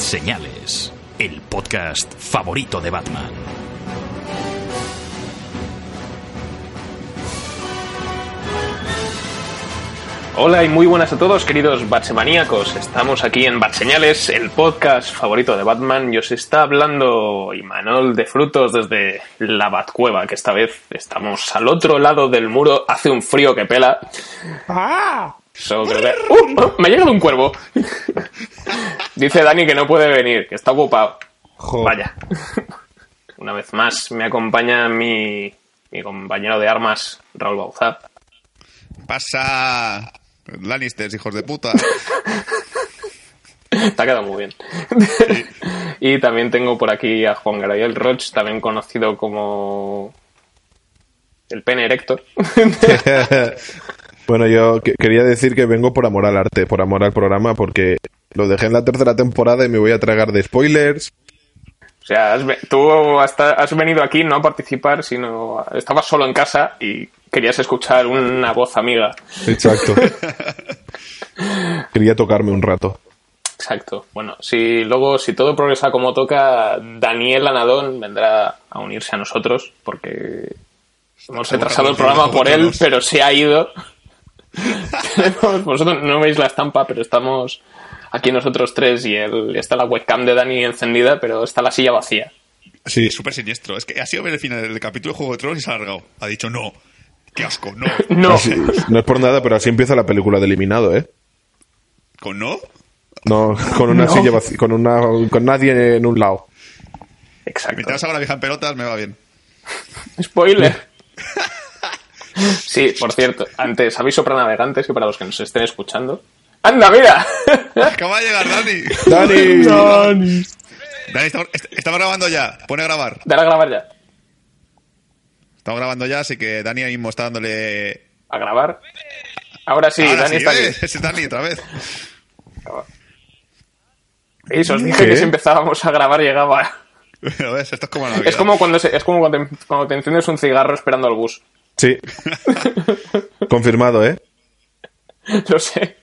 Señales, el podcast favorito de Batman. Hola y muy buenas a todos, queridos Batsemaníacos. Estamos aquí en Batseñales, el podcast favorito de Batman. Y os está hablando Imanol de Frutos desde la Batcueva, que esta vez estamos al otro lado del muro. Hace un frío que pela. ¡Ah! So, creo que- ¡Uh! Me ha llegado un cuervo. Dice Dani que no puede venir, que está ocupado. Jo. Vaya. Una vez más me acompaña mi, mi compañero de armas, Raúl Bauzá. Pasa. Lannisters, hijos de puta. Te ha quedado muy bien. y también tengo por aquí a Juan Gabriel Roch, también conocido como el pene erector. Bueno, yo que- quería decir que vengo por amor al arte, por amor al programa, porque lo dejé en la tercera temporada y me voy a tragar de spoilers. o sea, has ve- tú hasta has venido aquí no a participar, sino estabas solo en casa y querías escuchar una voz amiga. Exacto. quería tocarme un rato. Exacto. Bueno, si luego, si todo progresa como toca, Daniel Anadón vendrá a unirse a nosotros, porque hemos retrasado el programa por él, pero se ha ido. Tenemos- Vosotros no veis la estampa, pero estamos aquí nosotros tres y él, está la webcam de Dani encendida, pero está la silla vacía. Sí, súper siniestro. Es que ha sido ver el final del capítulo de Juego de Tronos y se ha alargado. Ha dicho no. Qué asco, no. No, así- no es por nada, pero así empieza la película de eliminado, ¿eh? ¿Con no? No, con una No. silla vacía, con una, con nadie en un lado. exacto. Mientras haga la vieja en pelotas, me va bien. Spoiler. Sí, por cierto, antes aviso para navegantes y para los que nos estén escuchando. ¡Anda, mira! Acaba de llegar Dani. ¡Dani! Dani, estamos, est- estamos grabando ya. Pone a grabar. Dale a grabar ya. Estamos grabando ya, así que Dani ahí mismo está dándole. A grabar. Ahora sí, Ahora Dani sí, está aquí. ¿ves? Es Dani otra vez. ¿Veis? Os dije ¿Qué? que si empezábamos a grabar llegaba. ¿Lo ves? Esto es como la. Es como cuando se- es como cuando te, cuando te enciendes un cigarro esperando al bus. Sí. Confirmado, ¿eh? Lo sé.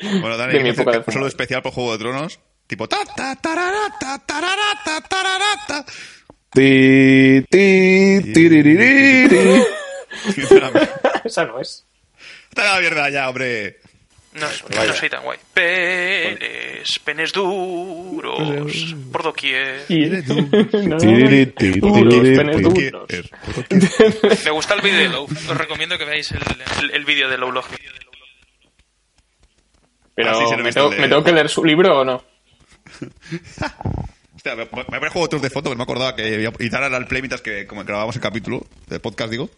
Bueno, Dani, de mi época de un saludo especial por Juego de Tronos. Tipo. Ta, ta, tarara, ta, tarara, ta, tarara, ta. Ti, ti, tiriririri. Esa no es. Está la mierda ya, hombre. No, yo no soy tan guay. Penes, penes duros, por doquier. No. Me gusta el vídeo de Low. Os recomiendo que veáis el, el, el vídeo de Low Log. Pero Ah, sí, ¿me, tengo, de- ¿me tengo que leer su libro o no? Hostia, me, me a poner Juego de foto, que no me acordaba que iba a dar al play mientras que como grabábamos el capítulo del podcast, digo.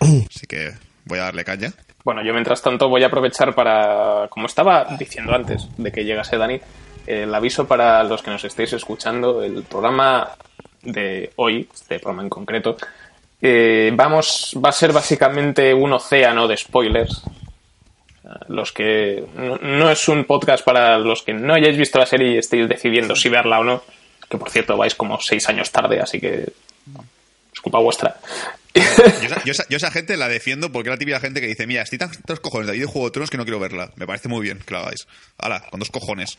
Así que voy a darle caña. Bueno, yo mientras tanto voy a aprovechar para, como estaba diciendo antes de que llegase Dani, el aviso para los que nos estéis escuchando, el programa de hoy, este programa en concreto, eh, vamos, va a ser básicamente un océano de spoilers. Los que no, no es un podcast para los que no hayáis visto la serie y estéis decidiendo si verla o no, que por cierto vais como seis años tarde, así que culpa vuestra. Yo esa, yo esa- yo esa gente la defiendo porque es la típica gente que dice, mira, estoy tan tantos cojones de ahí de Juego de Tronos que no quiero verla. Me parece muy bien que la hagáis. Hala, con dos cojones.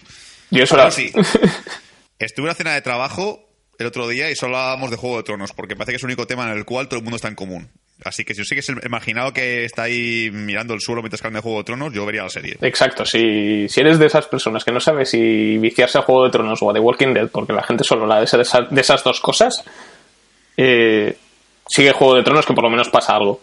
Yo eso la- sí. Estuve en una cena de trabajo el otro día y solo hablábamos de Juego de Tronos porque parece que es el único tema en el cual todo el mundo está en común. Así que si yo sé que es el marginado que está ahí mirando el suelo mientras cambia Juego de Tronos, yo vería la serie. Exacto, si, si eres de esas personas que no sabe si viciarse a Juego de Tronos o a The Walking Dead, porque la gente solo la de, de esas dos cosas, eh, sigue Juego de Tronos que por lo menos pasa algo.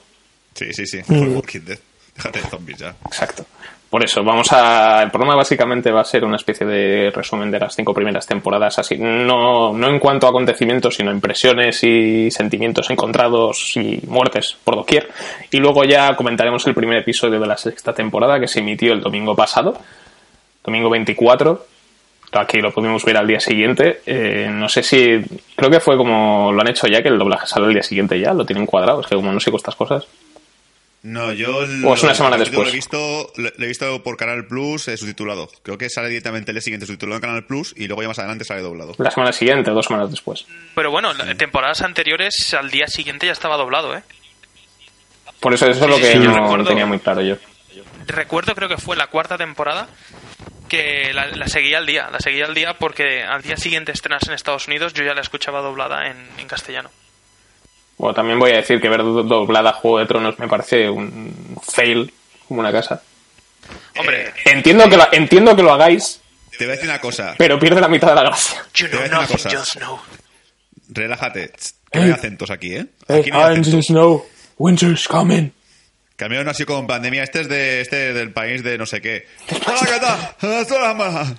Sí, sí, sí. Mm. Mejor Walking Dead. Déjate de zombies ya. Exacto. Por eso, vamos a. El programa básicamente va a ser una especie de resumen de las cinco primeras temporadas, así. No, no en cuanto a acontecimientos, sino impresiones y sentimientos encontrados y muertes por doquier. Y luego ya comentaremos el primer episodio de la sexta temporada que se emitió el domingo pasado, domingo 24. Aquí lo pudimos ver al día siguiente. Eh, no sé si. Creo que fue como lo han hecho ya, que el doblaje sale al día siguiente ya, lo tienen cuadrado. Es que como no sé con estas cosas. No, yo. O es una semana lo- después. Lo he, visto, lo lo he visto por Canal Plus eh, subtitulado. Creo que sale directamente el día siguiente subtitulado en Canal Plus y luego ya más adelante sale doblado. La semana siguiente, dos semanas después. Pero bueno, en temporadas anteriores al día siguiente ya estaba doblado, ¿eh? Por eso eso es lo que sí, yo no recuerdo- tenía muy claro yo. Recuerdo, creo que fue la cuarta temporada que la, la seguía al día. La seguía al día porque al día siguiente estrenas en Estados Unidos yo ya la escuchaba doblada en, en castellano. Bueno, también voy a decir que ver do- doblada Juego de Tronos me parece un fail como una casa. Hombre, Entiendo que lo, entiendo que lo hagáis, Te voy a decir una cosa. pero pierde la mitad de la gracia. you know una nothing, cosa. Relájate. No hay acentos aquí, ¿eh? Hey, Aquí no hay acentos. Snow, winter's coming. Sido como en pandemia. Este es de este del país de no sé qué. Hola, ¿qué tal? La mala.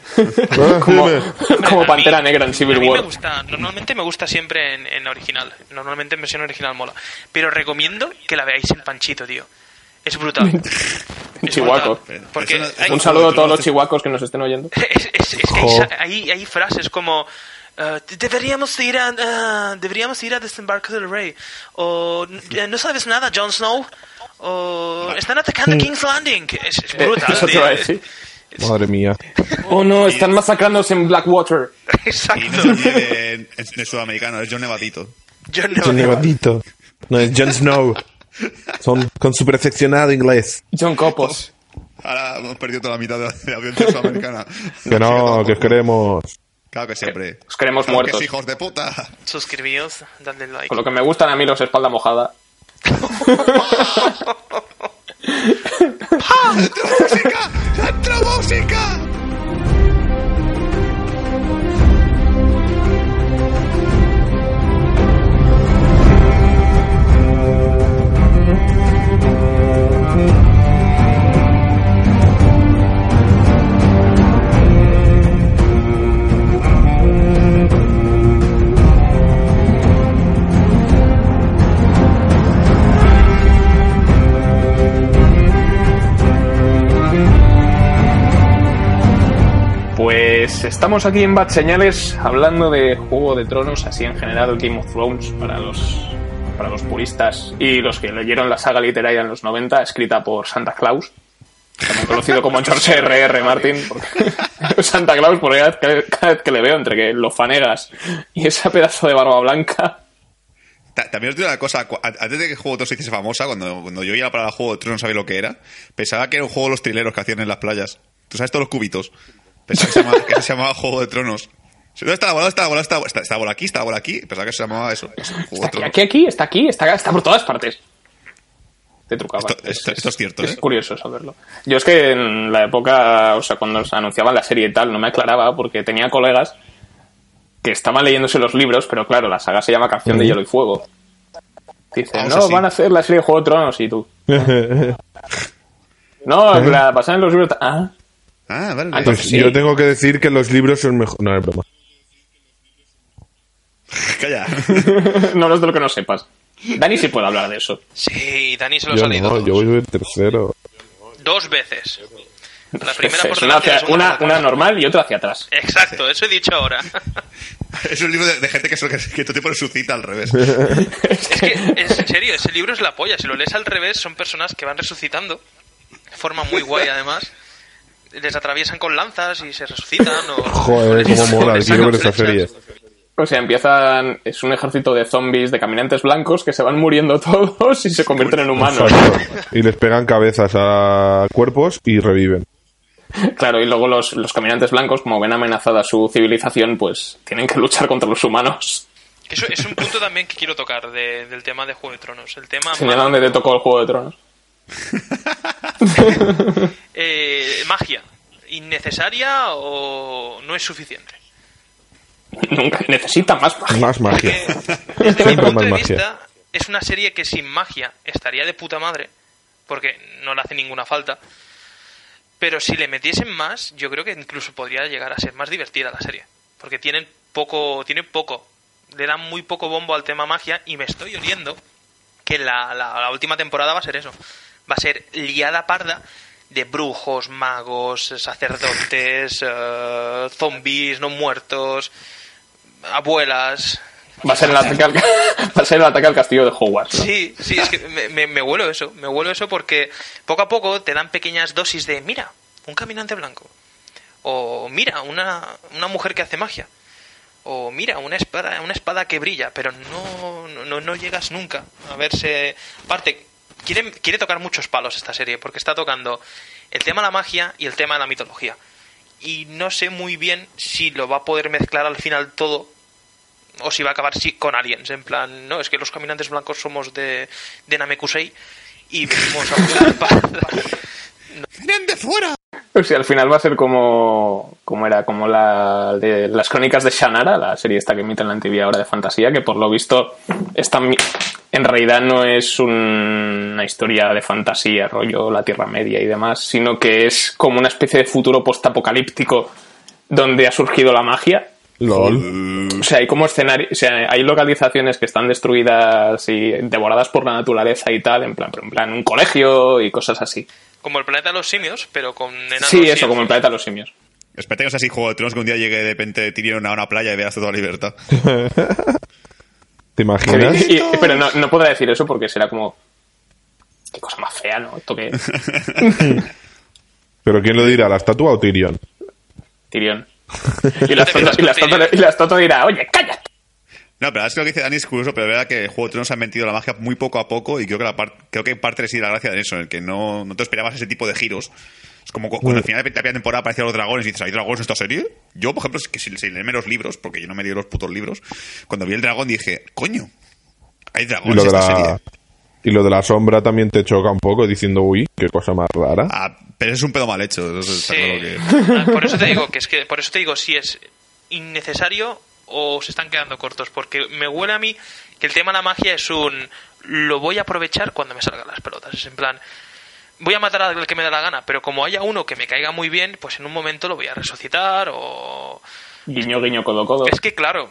Como, como a Pantera mí- Negra en A Civil mí me War. gusta, normalmente me gusta siempre en, en original. Normalmente en versión original mola. Pero recomiendo que la veáis en Panchito, tío. Es brutal. Es Chihuaco. brutal. Porque Eso no- hay- Un saludo a todos los chihuacos que nos estén oyendo. es, es- es que hay, hay, hay frases como eh, deberíamos ir a ah, deberíamos ir a desembarco del rey o "Eh, no sabes nada Jon Snow o están atacando King's Landing es, es brutal Eso te tío. iba a decir. Madre mía. Oh no, están masacrándose en Blackwater. Y exacto es de sudamericano, es John Nevadito. John John Neville. Nevadito. No es Jon Snow. Son con su perfeccionado inglés. John Copos. Ahora hemos perdido toda la mitad de la, audiencia sudamericana. Que no, que os queremos. Claro que siempre. Os queremos Claro que muertos. sí, hijos de puta. suscribíos dadle like Con lo que me gustan a mí los espalda mojada. Pá! Þetta er músíka! Þetta er músíka! Pues estamos aquí en Bad Señales hablando de Juego de Tronos, así en general Game of Thrones para los, para los puristas y los que leyeron la saga literaria en los 90, escrita por Santa Claus, también conocido como George R.R. R. Martin. Santa Claus, porque cada vez, que, le veo entre que lo fanegas y ese pedazo de barba blanca, Ta- También os digo una cosa, antes de que Juego de Tronos se hiciese famosa, cuando, cuando yo iba para el Juego de Tronos no sabía lo que era, pensaba que era un juego de los trileros que hacían en las playas. ¿Tú sabes todos los cubitos? Pensaba que se llamaba, que se llamaba Juego de Tronos. ¿Dónde está la bola? ¿Dónde está la bola? ¿Está, está, está la bola aquí? ¿Está la bola aquí? Pensaba que se llamaba eso. eso, Juego está aquí, aquí, aquí, está aquí, está, está por todas partes. Te trucaba. Esto- esto- esto es cierto, Es ¿eh? curioso saberlo. Yo es que en la época, o sea, cuando se anunciaban la serie y tal, no me aclaraba porque tenía colegas que estaban leyéndose los libros, pero claro, la saga se llama Canción de Hielo y Fuego. Dicen, no, así. van a hacer la serie de Juego de Tronos y tú. No, la pasan en los libros. Ah, Ah, vale. Ah, Pues Sí. yo tengo que decir que los libros son mejor. No, es broma. Calla. no es de lo que no sepas. Dani sí puede hablar de eso. sí Dani se los Yo ha leído no, yo voy del tercero. dos veces la primera Es por una, hacia- una, normal y otra hacia atrás. exacto eso he dicho ahora es un libro de, de gente que, so- que, que todo tipo resucita al revés. Es que, es en serio, ese libro es la polla. Si lo lees al revés, son personas que van resucitando. De forma muy guay, además. Les atraviesan con lanzas y se resucitan. O, Joder, cómo mola. les Quiero ver sacan esa serie. O sea, empiezan. Es un ejército de zombies, de caminantes blancos que se van muriendo todos y se convierten en humanos. Exacto. Y les pegan cabezas a cuerpos y reviven. Claro, y luego los, los caminantes blancos, como ven amenazada su civilización, pues tienen que luchar contra los humanos. Eso es un punto también que quiero tocar de- del tema de Juego de Tronos. El tema Señala dónde te tocó el Juego de Tronos. eh, magia. ¿Innecesaria o no es suficiente? Nunca necesita más magia. Más magia. Porque desde mi punto más de magia. vista, es una serie que sin magia estaría de puta madre, porque no le hace ninguna falta. Pero si le metiesen más, yo creo que incluso podría llegar a ser más divertida la serie. Porque tienen poco, tienen poco, le dan muy poco bombo al tema magia y me estoy oliendo que la, la- la última temporada va a ser eso. Va a ser liada parda de brujos, magos, sacerdotes, eh, zombies no muertos, abuelas, Va a ser el ataque al, va a ser el ataque al castillo de Hogwarts. ¿no? Sí, sí, es que me, me, me huelo eso, me huelo eso porque poco a poco te dan pequeñas dosis de, mira, un caminante blanco, o mira, una, una mujer que hace magia, o mira, una espada, una espada que brilla, pero no, no, no llegas nunca a verse... Aparte, quiere, quiere tocar muchos palos esta serie, porque está tocando el tema de la magia y el tema de la mitología. Y no sé muy bien si lo va a poder mezclar al final todo o si va a acabar sí con aliens, en plan, no, es que los caminantes blancos somos de, de Namekusei y venimos a buscar paz. ¡Vienen de fuera! O sea, al final va a ser como, como era, como la de las crónicas de Shannara, la serie esta que emite en la TV ahora de fantasía, que por lo visto está, en realidad no es un- una historia de fantasía, rollo la Tierra Media y demás, sino que es como una especie de futuro postapocalíptico donde ha surgido la magia LOL. O sea, hay como escenarios, o sea, hay localizaciones que están destruidas y devoradas por la naturaleza y tal, en plan, pero en plan un colegio y cosas así. Como el planeta de los simios, pero con enanos Sí, y eso, como el planeta de los simios. Espérate que no sea así Juego de Tronos que un día llegue de repente Tyrion a una playa y veas toda la libertad. ¿Te imaginas? Y- pero no, no podrá decir eso porque será como... Qué cosa más fea, ¿no? Esto que ¿Pero quién lo dirá? ¿La estatua o Tyrion? Tyrion. Y la estatua- y la estatua- y la estatua dirá, oye, cállate. No, pero es que lo que dice Dani es curioso, pero es verdad que el Juego de Tronos ha metido la magia muy poco a poco y creo que, la par- creo que parte reside la gracia de eso, en el que no, no te esperabas ese tipo de giros. Es como cu- cuando al final de la primera temporada aparecían los dragones y dices, ¿hay dragones en esta serie? Yo, por ejemplo, es que si, si leerme los libros, porque yo no me leí los putos libros, cuando vi el dragón dije, coño, hay Y dragones lo, en de esta la, serie. y lo de la sombra también te choca un poco diciendo, uy, qué cosa más rara. Ah, pero es un pedo mal hecho. eso está Sí. claro que- Por eso te digo que es que por eso te digo si es innecesario o se están quedando cortos, porque me huele a mí que el tema de la magia es un lo voy a aprovechar cuando me salgan las pelotas, es en plan voy a matar al que me dé la gana, pero como haya uno que me caiga muy bien, pues en un momento lo voy a resucitar o Guiño, guiño, codo, codo. es que claro,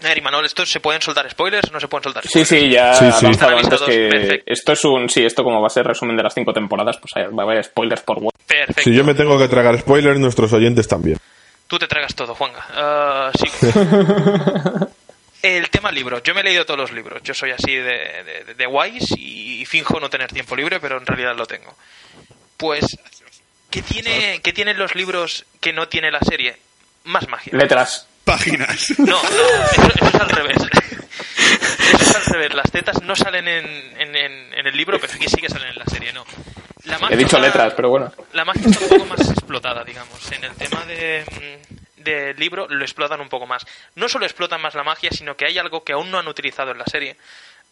a ver, Imanol, ¿esto se pueden soltar spoilers? ¿No se pueden soltar Sí, spoilers? sí, ya Sí, he sí. Están antes que perfecto. esto es un... Sí, esto como va a ser resumen de las cinco temporadas, pues va a haber spoilers por web. Perfecto. Si yo me tengo que tragar spoilers, nuestros oyentes también. Tú te tragas todo, Juanga. Ah, sí. El tema libros. Yo me he leído todos los libros. Yo soy así de, de, de guays y finjo no tener tiempo libre, pero en realidad lo tengo. Pues, ¿qué, tiene, ¿qué tienen los libros que no tiene la serie? Más magia. Letras. Páginas. No, no, eso, eso es al revés. Eso es al revés. Las tetas no salen en, en, en- en el libro, pero aquí sí que salen en la serie, no. La magia He dicho está- letras, pero bueno. la magia está un poco más explotada, digamos. En el tema de, mm, del libro lo explotan un poco más. No solo explotan más la magia, sino que hay algo que aún no han utilizado en la serie.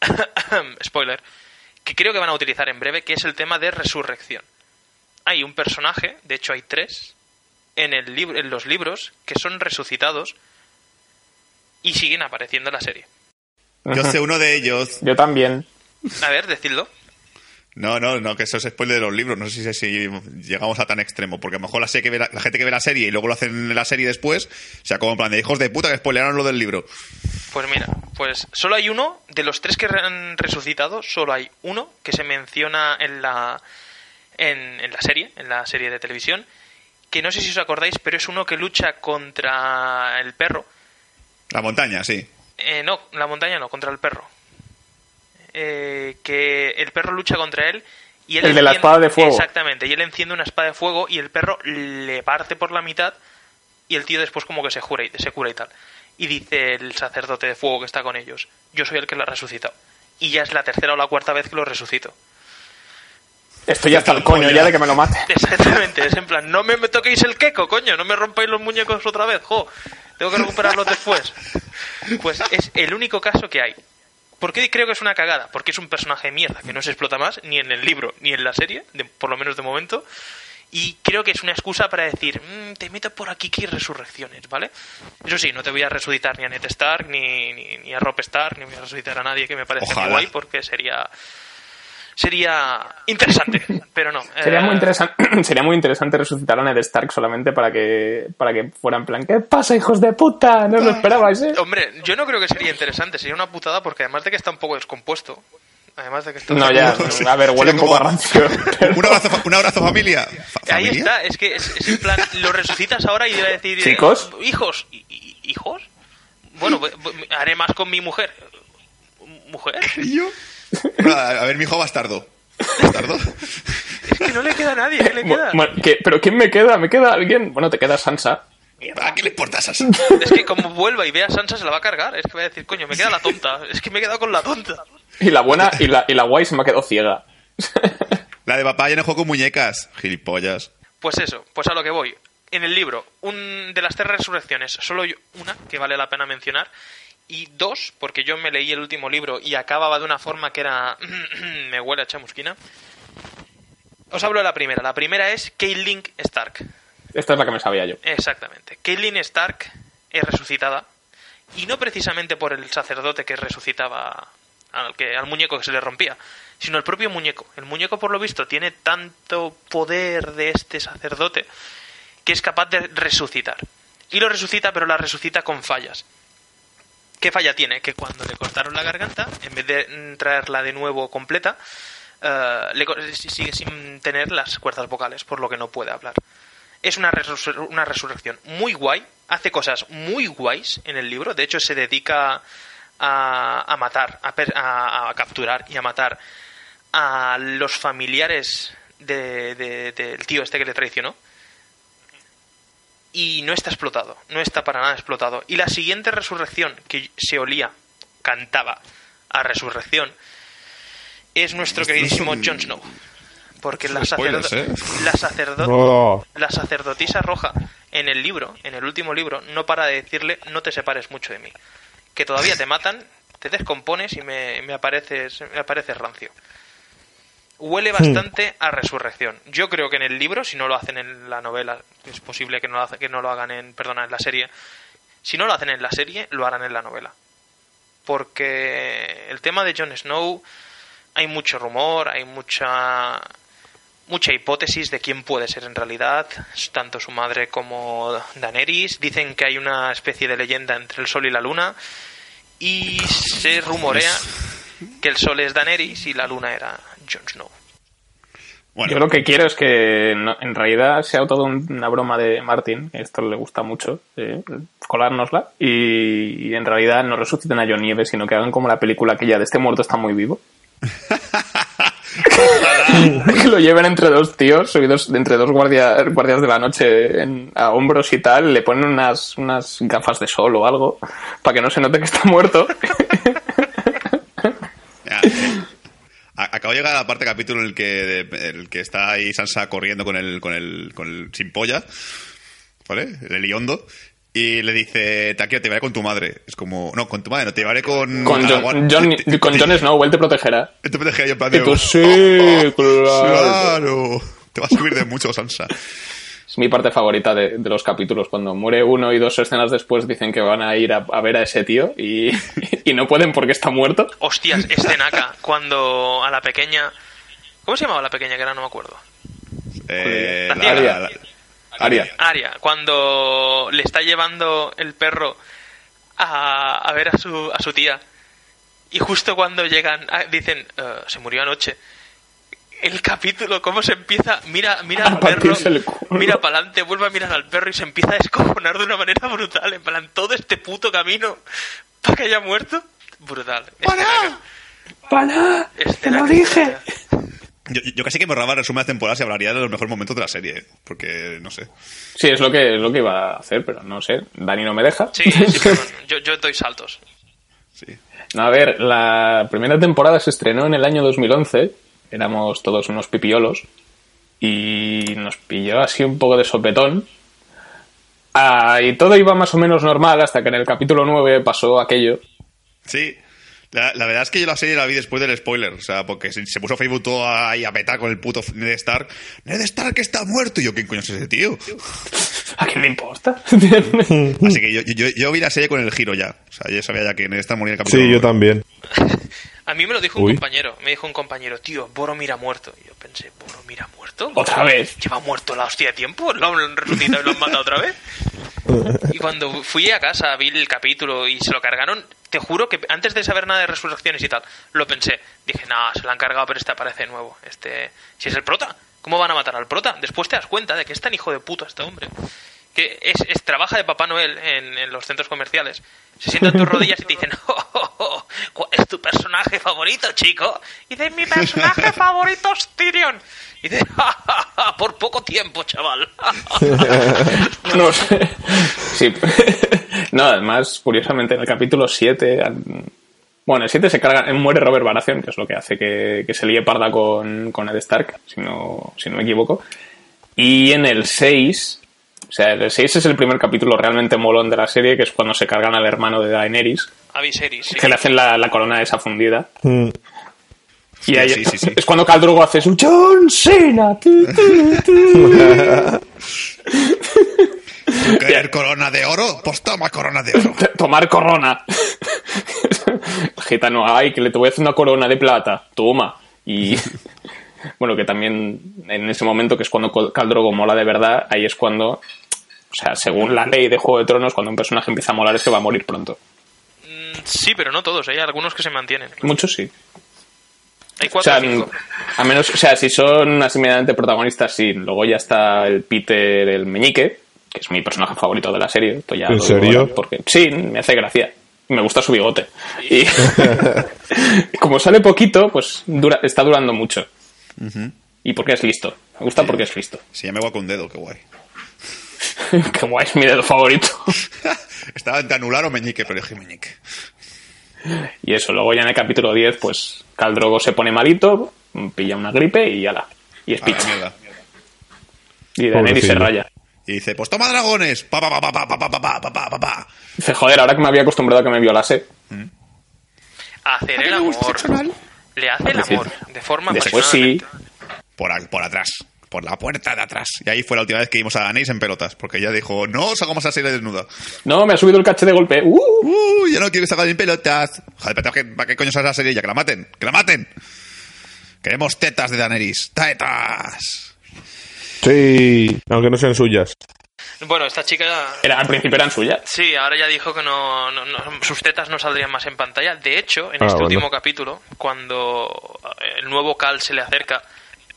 Spoiler. Que creo que van a utilizar en breve, que es el tema de resurrección. Hay un personaje, de hecho hay tres, en, el libro, en los libros que son resucitados y siguen apareciendo en la serie. Yo sé uno de ellos. Yo también. A ver, decidlo. No, no, no, que eso es spoiler de los libros. No sé si, si llegamos a tan extremo. Porque a lo mejor la, serie que ve la, la gente que ve la serie y luego lo hacen en la serie después, o sea, como en plan de hijos de puta que spoilearon lo del libro. Pues mira, pues solo hay uno, de los tres que han resucitado, solo hay uno que se menciona en la, en, en la serie, en la serie de televisión, que no sé si os acordáis, pero es uno que lucha contra el perro. La montaña, sí. Eh, no, la montaña no, contra el perro. Eh, que el perro lucha contra él y él El de la enciende- espada de fuego. Exactamente, y él enciende una espada de fuego y el perro le parte por la mitad y el tío después como que se jura y se cura y tal. Y dice el sacerdote de fuego que está con ellos, yo soy el que lo ha resucitado. Y ya es la tercera o la cuarta vez que lo resucito. Estoy hasta el coño ya de que me lo mate. Exactamente, es en plan, no me, me toquéis el queco, coño, no me rompáis los muñecos otra vez, jo, tengo que recuperarlos después. Pues es el único caso que hay. ¿Por qué creo que es una cagada? Porque es un personaje de mierda que no se explota más, ni en el libro, ni en la serie, de- por lo menos de momento. Y creo que es una excusa para decir, "Mm, te meto por aquí que hay resurrecciones, ¿vale? Eso sí, no te voy a resucitar ni a Ned Stark, ni, ni, ni a Rob Stark, ni voy a resucitar a nadie que me parece muy guay, porque sería sería interesante, pero no. Sería Eh, muy interesante, sería muy interesante resucitar a Ned Stark solamente para que, para que fuera en plan, ¿qué pasa, hijos de puta? No os lo esperabais, ¿eh? Hombre, yo no creo que sería interesante, sería una putada porque además de que está un poco descompuesto, además de que está... No, ya, Sí. a ver, huele un poco a como- rancio. pero- Un abrazo, fa- un abrazo familia. Fa- Ahí está, es que es, es en plan, lo resucitas ahora y va a decir... eh, Chicos. Hijos, ¿Y- y- ¿hijos? Bueno, voy- voy- haré más con mi mujer. ¿Mujer? ¿Y yo? A a ver, mi hijo bastardo. ¿Bastardo? Es que no le queda a nadie, ¿qué le queda? Bueno, ¿qué- ¿Pero quién me queda? ¿Me queda alguien? Bueno, te queda Sansa. ¿A qué le importa esas? Es que como vuelva y vea a Sansa se la va a cargar, es que va a decir, coño, me queda la tonta, es que me he quedado con la tonta. Y la buena y la, y la guay se me ha quedado ciega. La de papá ya no juego con muñecas. Gilipollas. Pues eso, pues a lo que voy. En el libro, un, de las tres resurrecciones, solo hay una que vale la pena mencionar. Y dos, porque yo me leí el último libro y acababa de una forma que era... me huele a chamusquina. Os hablo de la primera. La primera es Caitlyn Stark. Esta es la que me sabía yo. Exactamente. Caitlyn Stark es resucitada. Y no precisamente por el sacerdote que resucitaba al, que, al muñeco que se le rompía, sino el propio muñeco. El muñeco, por lo visto, tiene tanto poder de este sacerdote que es capaz de resucitar. Y lo resucita, pero la resucita con fallas. ¿Qué falla tiene? Que cuando le cortaron la garganta, en vez de traerla de nuevo completa, eh, le sigue sin tener las cuerdas vocales, por lo que no puede hablar. Es una, resur- una resurrección muy guay, hace cosas muy guays en el libro, de hecho se dedica a, matar, a, per- a capturar y a matar a los familiares de- de- del tío este que le traicionó. Y no está explotado, no está para nada explotado. Y la siguiente resurrección que se olía, cantaba a resurrección, es nuestro queridísimo son- Jon Snow. Porque la, spoilers, ¿eh? la, la sacerdotisa roja en el libro, en el último libro, no para de decirle no te separes mucho de mí. Que todavía te matan, te descompones y me, me apareces, me apareces rancio. Huele bastante a resurrección. Yo creo que en el libro, si no lo hacen en la novela, es posible que no lo, hace- que no lo hagan en, perdona, en la serie. Si no lo hacen en la serie, lo harán en la novela. Porque el tema de Jon Snow, hay mucho rumor, hay mucha mucha hipótesis de quién puede ser en realidad, tanto su madre como Daenerys. Dicen que hay una especie de leyenda entre el sol y la luna y se rumorea que el sol es Daenerys y la luna era Jon Snow. Bueno, Yo lo que quiero es que no- en realidad sea todo un- una broma de Martin, que esto le gusta mucho, eh, colárnosla, y, y en realidad no resuciten a John Nieves, sino que hagan como la película que ya de este muerto está muy vivo. que lo lleven entre dos tíos, subidos entre dos guardia- guardias de la noche en- a hombros y tal, le ponen unas, unas gafas de sol o algo, para que no se note que está muerto. Acabo de llegar a la parte del capítulo en el que, el que está ahí Sansa corriendo con el, con el, con el sin polla, ¿vale? El Eliondo. Y le dice, Taquio, te llevaré con tu madre. Es como, no, con tu madre, no, te llevaré con... con, John, John- con te- Jon Snow, él te protegerá. te protegeré yo en plan de, tú, "Oh, sí, claro. Claro. Te vas a subir de mucho, Sansa. Es mi parte favorita de, de los capítulos. Cuando muere uno y dos escenas después dicen que van a ir a, a ver a ese tío y, y no pueden porque está muerto. Hostias, escenaca, cuando a la pequeña... ¿Cómo se llamaba la pequeña? Que ahora no me acuerdo. Eh, La la- Aria. Aria, cuando le está llevando el perro a, a ver a su, a su tía. Y justo cuando llegan, ah, dicen, "Eh, se murió anoche. El capítulo, cómo se empieza, mira, mira al perro, mira para adelante, vuelve a mirar al perro y se empieza a descojonar de una manera brutal. En plan, todo este puto camino para que haya muerto, brutal. Escenaca. ¡Para! Escenaca, escenaca. Yo, yo casi que me ahorraba el resumen de temporada y hablaría de los mejores momentos de la serie. Porque, no sé. Sí, es lo que es lo que iba a hacer, pero no sé. Dani no me deja. Sí, sí, perdón, yo, yo doy saltos. Sí. No, a ver, la primera temporada se estrenó en el año 2011 éramos todos unos pipiolos y nos pilló así un poco de sopetón. Ah, y todo iba más o menos normal hasta que en el capítulo 9 pasó aquello. Sí. La, la verdad es que yo la serie la vi después del spoiler, o sea, porque se, se puso Facebook todo ahí a petar con el puto Ned Stark. Ned Stark está muerto. Y yo, ¿quién coño es ese tío? ¿A quién le importa? Así que yo, yo, yo vi la serie con el giro ya. O sea, yo sabía ya que Ned Stark moría en el capítulo Sí, yo 9. también. A mí me lo dijo un compañero. Me dijo un compañero, tío, Boromir ha muerto. Y yo pensé, ¿Boromir ha muerto? ¿Otra vez? Lleva muerto la hostia de tiempo. Lo han resucitado y lo han matado otra vez. Y cuando fui a casa, vi el capítulo y se lo cargaron, te juro que antes de saber nada de resurrecciones y tal, lo pensé. Dije, no, se lo han cargado, pero este aparece nuevo. Este, si es el prota, ¿cómo van a matar al prota? Después te das cuenta de que es tan hijo de puta este hombre. Que es, es- trabaja de Papá Noel en, en los centros comerciales. Se sienta en tus rodillas y te dicen, "Oh, oh, oh, ¿cuál es tu personaje favorito, chico? Y dice, mi personaje favorito es Tyrion. Y dice, "Ja, ja, ja, por poco tiempo, chaval. No sé. Sí. No, además, curiosamente, en el capítulo 7. an- Bueno, en el 7 se carga, muere Robert Baratheon, que es lo que hace que, que se líe parda con, con Ed Stark, si no, si no me equivoco. Y en el 6. O sea, el 6 es el primer capítulo realmente molón de la serie, que es cuando se cargan al hermano de Daenerys, A Viserys, sí. que le hacen la, la corona esa fundida. Mm. Y Sí, ahí sí, sí, sí. es cuando Khal Drogo hace su John Cena. tu, tu, tu. ¿Querer corona de oro? Pues toma corona de oro. Tomar corona. El gitano, ay, que le te voy a hacer una corona de plata. Toma. Y bueno, que también en ese momento, que es cuando Col- Khal Drogo mola de verdad, ahí es cuando, o sea, según la ley de Juego de Tronos, cuando un personaje empieza a molar es que va a morir pronto. Mm, Sí, pero no todos, hay algunos que se mantienen. Muchos sí. Hay O cuatro sea, o cinco. a menos, o sea, si son asimiladamente protagonistas, sí. Luego ya está el Peter, el meñique, que es mi personaje favorito de la serie. Esto ya ¿En lo digo serio? Porque, sí, me hace gracia. Me gusta su bigote. Y como sale poquito, pues dura, está durando mucho. Y porque es listo. Me gusta porque es listo. Si ya me con un dedo, qué guay. Qué guay, es mi dedo favorito. Estaba entre anular o meñique, pero dije meñique. Y eso, luego ya en el capítulo 10, pues Khal Drogo se pone malito, pilla una gripe y ala. Y es A la pitch. mierda. Y Daenerys se raya. Y dice, pues toma dragones. Pa, pa, pa, pa, pa, pa, pa, pa, pa, pa, pa, pa. Dice, joder, ahora que me había acostumbrado a que me violase. Hacer el amor. Le hace el amor de forma Después sí. Por, a- por atrás. Por la puerta de atrás. Y ahí fue la última vez que vimos a Daenerys en pelotas. Porque ella dijo, no os hago más la serie desnuda. No, me ha subido el caché de golpe. ¡Uh! Uh, yo no quiero que salgan en pelotas. Joder, pero ¿qué, ¿para qué coño sale la serie ya? Que la maten. Que la maten. Queremos tetas de Daenerys. Tetas. Sí, aunque no sean suyas. Bueno, esta chica Era, al principio eran suyas. Sí, ahora ya dijo que no, no- no- sus tetas no saldrían más en pantalla. De hecho, en Ah, este bueno. último capítulo, cuando el nuevo Cal se le acerca,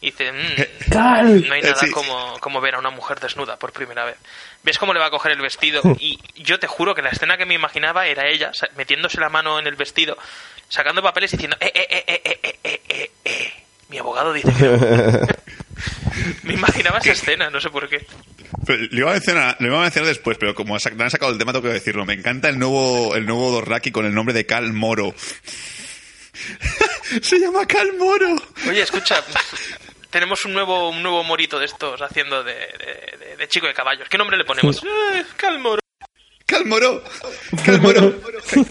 dice, "Mm, ¡Cal! no hay nada Sí. como, como ver a una mujer desnuda por primera vez. ¿Ves cómo le va a coger el vestido? Y yo te juro que la escena que me imaginaba era ella metiéndose la mano en el vestido, sacando papeles y diciendo, eh, eh, eh, eh, eh, eh, eh, eh, eh". Mi abogado dice que no". Me imaginaba esa escena, no sé por qué. Pero lo, iba a mencionar, lo iba a mencionar después, pero como han sacado el tema, tengo que decirlo. Me encanta el nuevo, el nuevo Dorraki con el nombre de Cal Moro. Se llama Cal Moro. Oye, escucha, tenemos un nuevo, un nuevo morito de estos haciendo de, de- de- de chico de caballos. ¿Qué nombre le ponemos? Eh. Cal Moro. Cal Moro.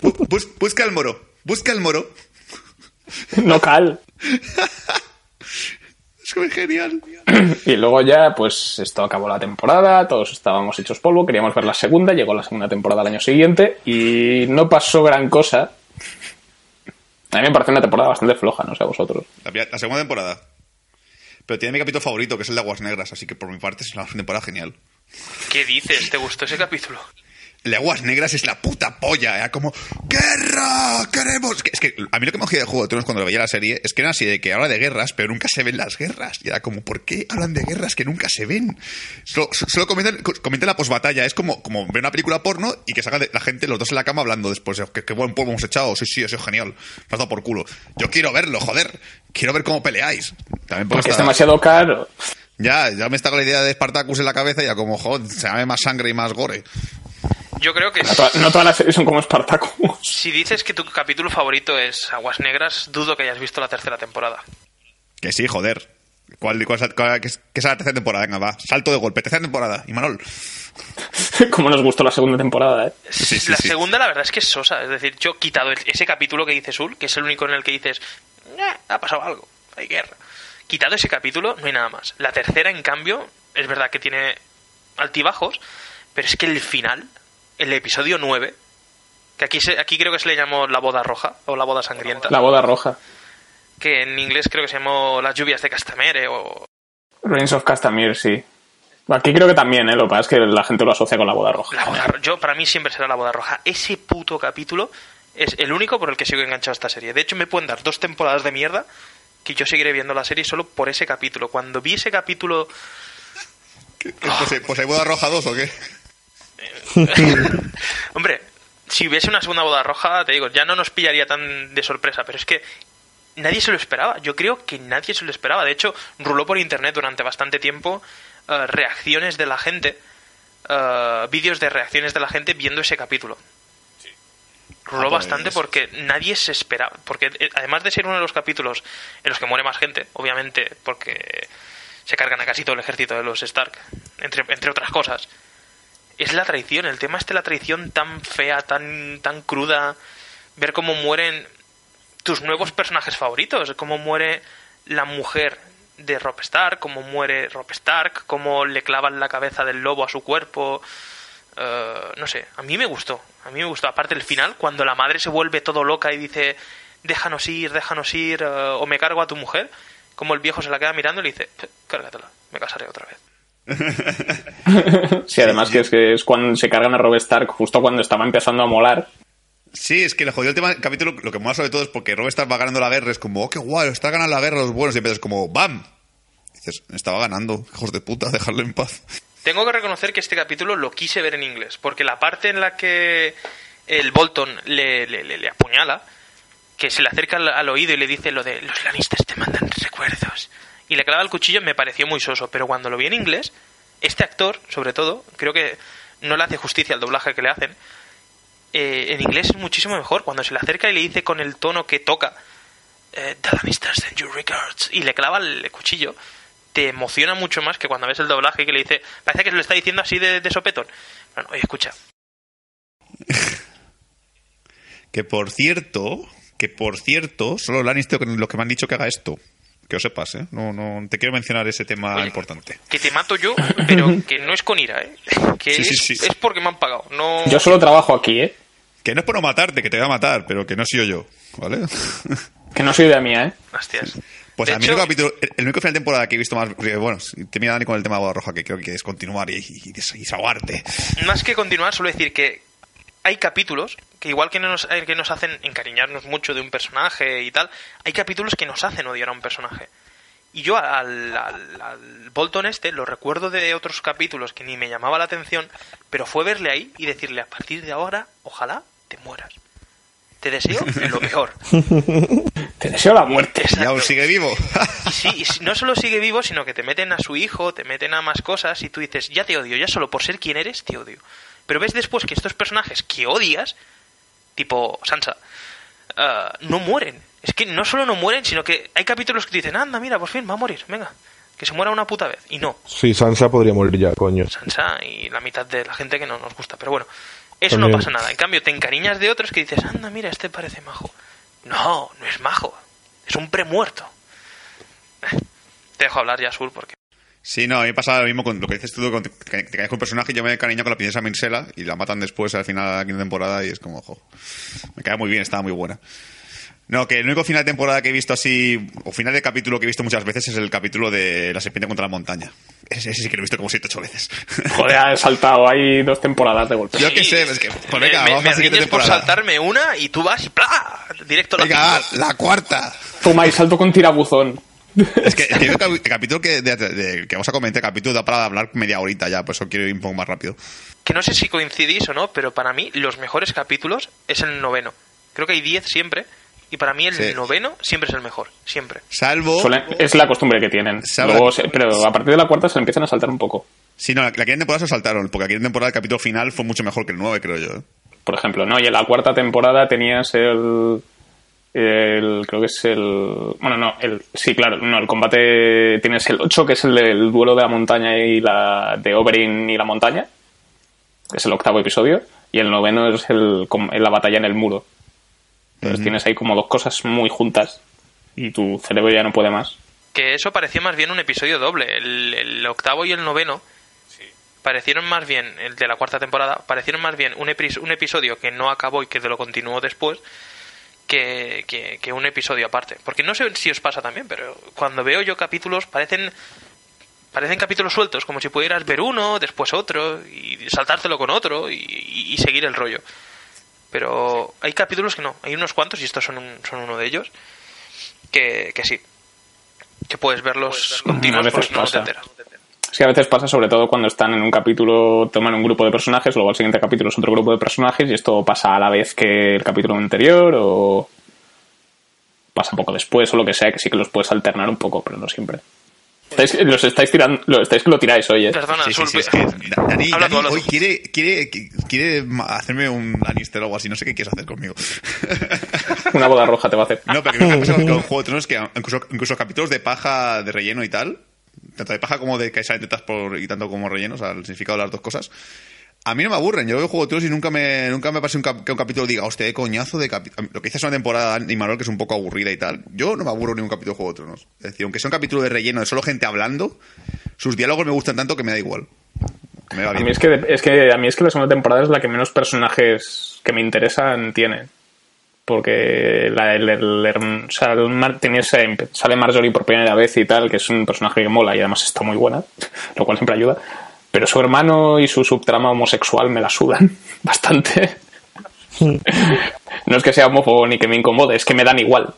Bu- bus- busca el moro. Busca el moro. No cal. Es muy genial. Y luego ya, pues esto acabó la temporada, todos estábamos hechos polvo, queríamos ver la segunda, llegó la segunda temporada al año siguiente y no pasó gran cosa. A mí me parece una temporada bastante floja, no sé a vosotros. La segunda temporada. Pero tiene mi capítulo favorito, que es el de Aguas Negras, así que por mi parte es una temporada genial. ¿Qué dices? ¿Te gustó ese capítulo? El de Aguas Negras es la puta polla, era como ¡Guerra! ¡Queremos! Es que a mí lo que me cogía de Juego de Tronos cuando veía la serie es que era así de que habla de guerras, pero nunca se ven las guerras. Y era como, ¿por qué hablan de guerras que nunca se ven? Solo, solo comentan, comentan la posbatalla. Es como, como ver una película porno y que salga de- la gente, los dos en la cama hablando después. ¿Qué, qué buen polvo hemos echado? Sí, sí, eso es genial. Me has dado por culo. Yo quiero verlo, joder. Quiero ver cómo peleáis. También porque Porque es está- demasiado caro. Ya, ya me está con la idea de Spartacus en la cabeza y ya como, joder, se llame más sangre y más gore. Yo creo que No, toda- no todas las series son como Spartacus. si dices que tu capítulo favorito es Aguas Negras, dudo que hayas visto la tercera temporada. Que sí, joder. ¿Cuál, cuál, qué, es, qué es la tercera temporada? Venga, va. Salto de golpe. Tercera temporada. Y Manol. Como nos gustó la segunda temporada, ¿eh? Sí, sí, la sí. segunda, la verdad es que es sosa. Es decir, yo he quitado el- ese capítulo que dice Sul, que es el único en el que dices, "Eh, ha pasado algo, hay guerra. Quitado ese capítulo, no hay nada más. La tercera, en cambio, es verdad que tiene altibajos, pero es que el final, el episodio 9, que aquí, se- aquí creo que se le llamó la boda roja o la boda sangrienta, La boda roja. que en inglés creo que se llamó las lluvias de Castamere o... Reigns of Castamere, sí. Aquí creo que también, ¿eh? Lo que pasa es que la gente lo asocia con la boda roja. La boda ro- yo, para mí siempre será la boda roja. Ese puto capítulo es el único por el que sigo enganchado a esta serie. De hecho, me pueden dar dos temporadas de mierda que yo seguiré viendo la serie solo por ese capítulo. Cuando vi ese capítulo... ¿Qué- qué- pues, pues hay boda roja 2 o qué? Hombre, si hubiese una segunda boda roja, te digo, ya no nos pillaría tan de sorpresa, pero es que nadie se lo esperaba. Yo creo que nadie se lo esperaba. De hecho, ruló por internet durante bastante tiempo eh, reacciones de la gente, eh, vídeos de reacciones de la gente viendo ese capítulo. Ruló Ah, pues. bastante porque nadie se esperaba. Porque eh, además de ser uno de los capítulos en los que muere más gente, obviamente, porque se cargan a casi todo el ejército de los Stark, entre, entre otras cosas es la traición. El tema es de la traición tan fea, tan, tan cruda. Ver cómo mueren tus nuevos personajes favoritos. Cómo muere la mujer de Rob Stark, cómo muere Rob Stark, cómo le clavan la cabeza del lobo a su cuerpo. Eh, no sé, a mí me gustó. A mí me gustó. Aparte el final, cuando la madre se vuelve todo loca y dice, déjanos ir, déjanos ir, eh, o me cargo a tu mujer. Como el viejo se la queda mirando y le dice, "P- cárgatela, me casaré otra vez. Sí, además que es, que es cuando se cargan a Rob Stark justo cuando estaba empezando a molar. Sí, es que le jodió el tema del capítulo. Lo que mola sobre todo es porque Rob Stark va ganando la guerra. Es como, oh, qué guay, está ganando la guerra los buenos. Y empiezas como, ¡bam! dices, estaba ganando, hijos de puta, dejarlo en paz. Tengo que reconocer que este capítulo lo quise ver en inglés, porque la parte en la que el Bolton le, le, le- le apuñala, que se le acerca al, al oído y le dice lo de los Lannisters te mandan recuerdos, y le clava el cuchillo, me pareció muy soso, pero cuando lo vi en inglés, este actor, sobre todo, creo que no le hace justicia al doblaje que le hacen, eh, en inglés es muchísimo mejor, cuando se le acerca y le dice con el tono que toca, eh, Lannisters send you regards, y le clava el cuchillo, te emociona mucho más que cuando ves el doblaje que le dice, parece que se lo está diciendo así de, de sopetón. Bueno, oye, escucha, Que por cierto, que por cierto, solo Lannister los que me han dicho que haga esto. Que lo sepas, ¿eh? No, no, te quiero mencionar ese tema Oye. importante. que te mato yo, pero que no es con ira, ¿eh? Que Sí, sí, es, sí. es porque me han pagado, no... Yo solo trabajo aquí, ¿eh? Que no es por no matarte, que te voy a matar, pero que no soy yo, ¿vale? Que no soy idea mía, ¿eh? Hostias. Pues De a mí hecho- el, capítulo, el, único final de temporada que he visto más. eh, Bueno, te mira Dani con el tema de Boda Roja, que creo que es continuar y, y, y desahogarte. Más que continuar, suelo decir que hay capítulos que igual que nos, eh, que nos hacen encariñarnos mucho de un personaje y tal, hay capítulos que nos hacen odiar a un personaje. Y yo al, al, al Bolton este lo recuerdo de otros capítulos que ni me llamaba la atención, pero fue verle ahí y decirle a partir de ahora, ojalá te mueras. Te deseo lo mejor. Te deseo la muerte. Y aún sigue vivo. Y sí, y no solo sigue vivo, sino que te meten a su hijo, te meten a más cosas y tú dices, ya te odio, ya solo por ser quien eres, te odio. Pero ves después que estos personajes que odias, tipo Sansa, ah, no mueren. Es que no solo no mueren, sino que hay capítulos que te dicen, anda, mira, por fin va a morir, venga, que se muera una puta vez. Y no, Sí, Sansa podría morir ya, coño. Sansa y la mitad de la gente que no nos gusta. Pero bueno, eso no pasa nada. En cambio, te encariñas de otros que dices, anda, mira, este parece majo. No, no es majo. Es un premuerto. Eh, Te dejo hablar ya, Sur, porque... Sí, no, a mí me pasa lo mismo con lo que dices tú, con, te, te caes con un personaje y yo me he cariñado con la princesa Minsela y la matan después al final de la quinta temporada y es como, ojo, me cae muy bien, estaba muy buena. No, que el único final de temporada que he visto así, o final de capítulo que he visto muchas veces es el capítulo de La serpiente contra la montaña. Ese, ese sí que lo he visto como siete ocho veces. Joder, he saltado ahí dos temporadas de golpe. Yo qué sé, es que, pues venga, me, vamos me a la siguiente riñes por saltarme una y tú vas y ¡plá! Directo a la Venga, la cuarta. Toma y salto con tirabuzón. Es que el cap- el capítulo que, de- de- que vamos a comentar, el capítulo da para hablar media horita ya, por eso quiero ir un poco más rápido. Que no sé si coincidís o no, pero para mí los mejores capítulos es el noveno. Creo que hay diez siempre. Y para mí el Sí. noveno siempre es el mejor. Siempre. Salvo... Suelen- es la costumbre que tienen. Luego pero a partir de la cuarta se empiezan a saltar un poco. Sí, no, la, la quinta temporada se saltaron, porque la quinta temporada el capítulo final fue mucho mejor que el 9, creo yo. ¿eh? Por ejemplo, ¿no? Y en la cuarta temporada tenías el. El, creo que es el. Bueno, no, el, sí, claro, no, el combate tienes el 8, que es el del duelo de la montaña y la. de Oberyn y la montaña, que es el octavo episodio, y el noveno es el, la batalla en el muro. Entonces tienes ahí como dos cosas muy juntas y tu cerebro ya no puede más. Que eso parecía más bien un episodio doble. El, el octavo y el noveno parecieron más bien, el de la cuarta temporada, parecieron más bien un, epis- un episodio que no acabó y que lo continuó después que, que- que un episodio aparte. Porque no sé si os pasa también, pero cuando veo yo capítulos parecen parecen capítulos sueltos, como si pudieras ver uno, después otro, y saltártelo con otro, y, y- y seguir el rollo. Pero hay capítulos que no, hay unos cuantos, y estos son, un- son uno de ellos, que, que sí. Que puedes verlos continuos porque no te pasa. enteras. Es que a veces pasa, sobre todo cuando están en un capítulo, toman un grupo de personajes, luego al siguiente capítulo es otro grupo de personajes y esto pasa a la vez que el capítulo anterior o pasa poco después o lo que sea, que sí que los puedes alternar un poco, pero no siempre. Estáis- los estáis tirando, lo, estáis que lo tiráis hoy, ¿eh? Perdona, Sí, sí, Sul, sí, es que Da- Dani, Dani hoy quiere, quiere, quiere hacerme un Lannister o algo así, no sé qué quieres hacer conmigo. Una boda roja te va a hacer. No, pero que me ha pasado con Juego de Tronos que incluso, incluso capítulos de paja de relleno y tal, tanto de paja como de que salen tetas por, y tanto como relleno, o sea, el significado de las dos cosas, a mí no me aburren. Yo veo Juego de Tronos y nunca me, nunca me un, cap- que un capítulo diga, hostia, qué coñazo de capítulo. Lo que dices es una temporada y Marvel que es un poco aburrida y tal. Yo no me aburro ni un capítulo de Juego de Tronos. Es decir, aunque sea un capítulo de relleno de solo gente hablando, sus diálogos me gustan tanto que me da igual. Me va A bien. mí es que, es que a mí es que la segunda temporada es la que menos personajes que me interesan tiene. Porque la, el, el, el ese- sale Marjorie por primera vez y tal, que es un personaje que mola y además está muy buena, lo cual siempre ayuda. Pero su hermano y su subtrama homosexual me la sudan bastante. No es que sea homófobo ni que me incomode, es que me dan igual.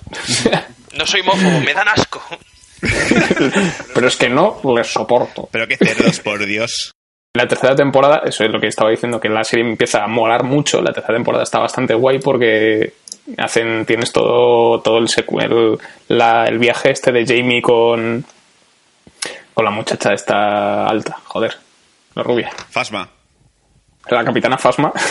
No soy homófobo, me dan asco. Pero es que no les soporto. Pero qué cerdos, por Dios. La tercera temporada, eso es lo que estaba diciendo, que la serie empieza a molar mucho. La tercera temporada está bastante guay porque hacen, tienes todo, todo el, secu- el, la- el viaje este de Jamie con, con la muchacha esta alta, joder, la rubia, Fasma. la capitana Fasma.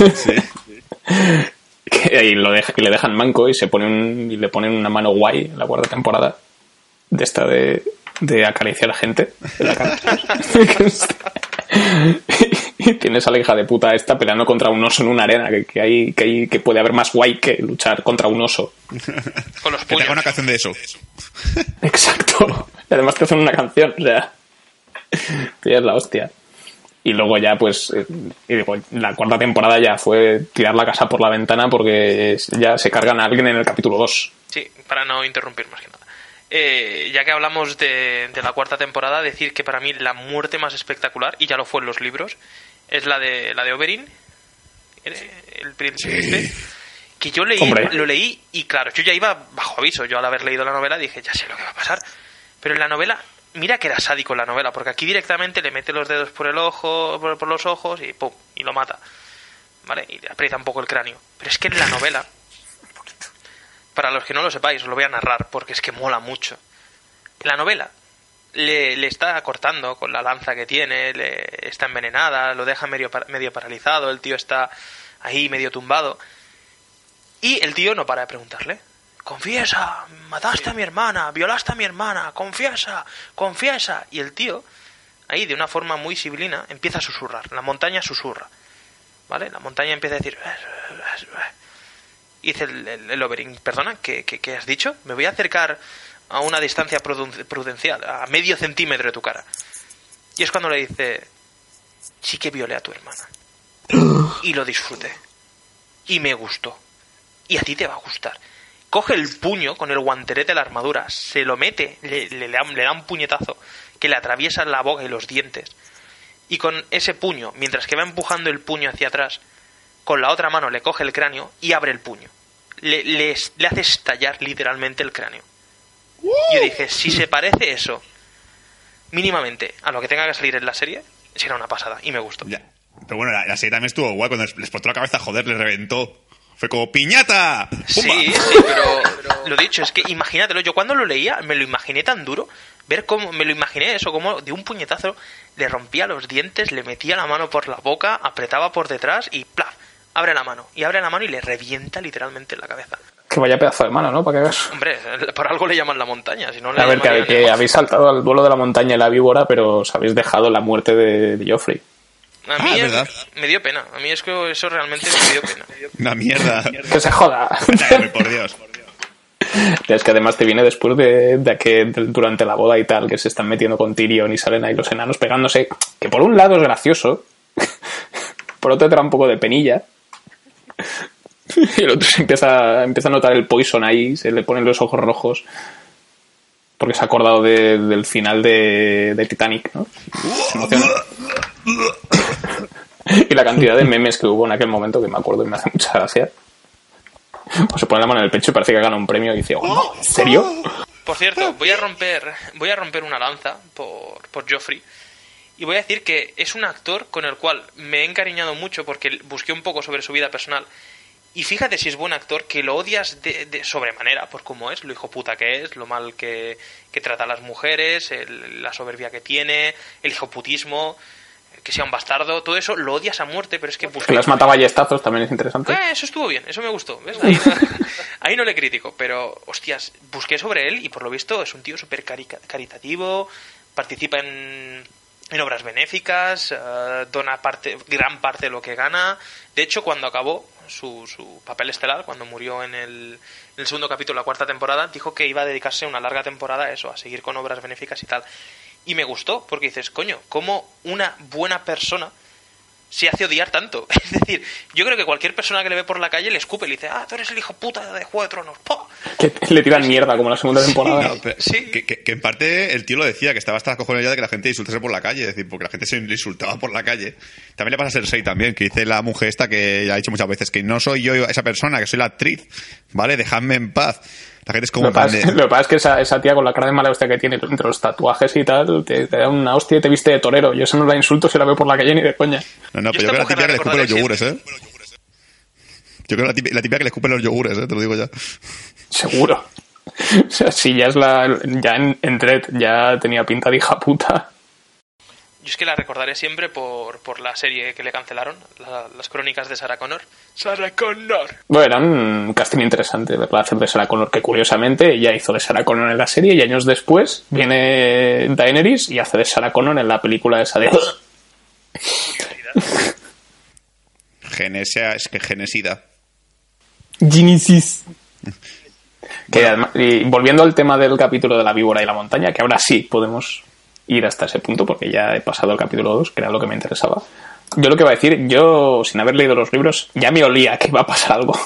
que ahí lo deja, que le dejan manco y se pone un, y le ponen una mano guay en la cuarta temporada de esta de, de acariciar a gente en la cara. Y tienes a la hija de puta esta peleando contra un oso en una arena que, que hay, que hay que puede haber más guay que luchar contra un oso Con los Que te puños. haga una canción de eso. exacto y además te hacen una canción o sea es la hostia y luego ya pues eh, y digo, la cuarta temporada ya fue tirar la casa por la ventana porque ya se cargan a alguien en el capítulo 2 Sí, para no interrumpir más que nada. Eh, ya que hablamos de, de la cuarta temporada, decir que para mí la muerte más espectacular, y ya lo fue en los libros, es la de la de Oberyn, el, el príncipe este, que yo leí, Hombre. lo leí y claro, yo ya iba bajo aviso, yo al haber leído la novela dije, ya sé lo que va a pasar. Pero en la novela, mira que era sádico en la novela, porque aquí directamente le mete los dedos por el ojo, por, por los ojos y pum, y lo mata. ¿Vale? Y le aprieta un poco el cráneo. Pero es que en la novela, para los que no lo sepáis, os lo voy a narrar porque es que mola mucho. En la novela le, le está cortando con la lanza que tiene, le está envenenada, lo deja medio, medio paralizado, el tío está ahí medio tumbado. Y el tío no para de preguntarle. Confiesa, mataste a mi hermana, violaste a mi hermana, confiesa, confiesa. Y el tío, ahí de una forma muy sibilina, empieza a susurrar. La montaña susurra. ¿Vale? La montaña empieza a decir... Y dice el, el, el Oberyn, perdona, ¿qué, qué, qué has dicho? Me voy a acercar a una distancia pruden- prudencial, a medio centímetro de tu cara. Y es cuando le dice, sí que violé a tu hermana. Y lo disfruté. Y me gustó. Y a ti te va a gustar. Coge el puño con el guanterete de la armadura, se lo mete, le, le- le da, le da un puñetazo que le atraviesa la boca y los dientes. Y con ese puño, mientras que va empujando el puño hacia atrás, con la otra mano le coge el cráneo y abre el puño. Le, le, le hace estallar literalmente el cráneo. Yo dije, si se parece eso mínimamente a lo que tenga que salir en la serie, será una pasada. Y me gustó. Ya. Pero bueno, la, la serie también estuvo guay cuando les, les explotó la cabeza, joder, les reventó. Fue como piñata. ¡Pumba! Sí, sí, pero lo dicho, es que imagínatelo, yo cuando lo leía me lo imaginé tan duro, ver cómo, me lo imaginé eso, como de un puñetazo le rompía los dientes, le metía la mano por la boca, apretaba por detrás y ¡plaf! abre la mano, y abre la mano y le revienta literalmente en la cabeza. Que vaya pedazo de mano, ¿no? Para que veas. Hombre, por algo le llaman la montaña, si no le A ver, que, habéis saltado al duelo de la montaña y la víbora, pero os habéis dejado la muerte de, de Joffrey. A Ah, mí es verdad. me dio pena. A mí es que eso realmente me dio pena. Una mierda. Que se joda. Ay, por Dios. es que además te viene después de, de que de- durante la boda y tal, que se están metiendo con Tyrion y salen ahí los enanos pegándose. Que por un lado es gracioso, por otro te da un poco de penilla. Y el otro se empieza, empieza a notar el poison ahí, se le ponen los ojos rojos. Porque se ha acordado de- del final de, Titanic, ¿no? Se emociona. y la cantidad de memes que hubo en aquel momento que me acuerdo y me hace mucha gracia. Pues se pone la mano en el pecho y parece que gana un premio y dice, "Oh, ¿en serio? Por cierto, voy a romper, voy a romper una lanza por, por Joffrey. Y voy a decir que es un actor con el cual me he encariñado mucho porque busqué un poco sobre su vida personal. Y fíjate si es buen actor, que lo odias de, de sobremanera por cómo es, lo hijo puta que es, lo mal que, que trata a las mujeres, el- la soberbia que tiene, el hijoputismo, que sea un bastardo, todo eso lo odias a muerte, pero es que busqué... Que las mata ballestazos también es interesante. Eh, eso estuvo bien, eso me gustó. ¿ves? Ahí, ahí no le critico, pero hostias, busqué sobre él y por lo visto es un tío súper caritativo, participa en, en obras benéficas, eh, dona parte, gran parte de lo que gana. De hecho, cuando acabó su, su papel estelar, cuando murió en el, en el segundo capítulo de la cuarta temporada, dijo que iba a dedicarse una larga temporada a eso, a seguir con obras benéficas y tal. Y me gustó, porque dices, coño, ¿cómo una buena persona se hace odiar tanto. Es decir, yo creo que cualquier persona que le ve por la calle le escupe y le dice, ah, tú eres el hijo puta de Juego de Tronos. ¡Pah! Que le tiran mierda como en la segunda temporada. No, pero- Sí. que, que- que en parte el tío lo decía, que estaba hasta las cojones ya de que la gente insultase por la calle, es decir, porque la gente se insultaba por la calle. También le pasa a Cersei también, que dice la mujer esta que ya ha dicho muchas veces que no soy yo esa persona, que soy la actriz, ¿vale? Dejadme en paz. Es como Lo que, pasa, es- de- lo que pasa es que esa, esa tía con la cara de mala hostia que tiene entre los tatuajes y tal, te, te da una hostia y te viste de torero. Yo eso no la insulto si la veo por la calle ni de coña. No, no, Yo pero yo esta creo la típica la que le escupe los yogures, ¿eh? Yo creo la típica, la típica que le escupen los yogures, ¿eh? Te lo digo ya. Seguro. O sea, si ya es la. Ya en, en ya tenía pinta de hija puta. Yo es que la recordaré siempre por, por la serie que le cancelaron, la- las crónicas de Sarah Connor. Sarah Connor. Bueno, era un casting interesante verla hacer de Sarah Connor, que curiosamente ella hizo de Sarah Connor en la serie y años después viene Daenerys y hace de Sarah Connor en la película esa de. Genesia, es que genesida. Genesis. Que además- y volviendo al tema del capítulo de la víbora y la montaña, que ahora sí podemos ir hasta ese punto, porque ya he pasado al capítulo 2, que era lo que me interesaba. Yo lo que iba a decir, yo sin haber leído los libros, ya me olía que iba a pasar algo.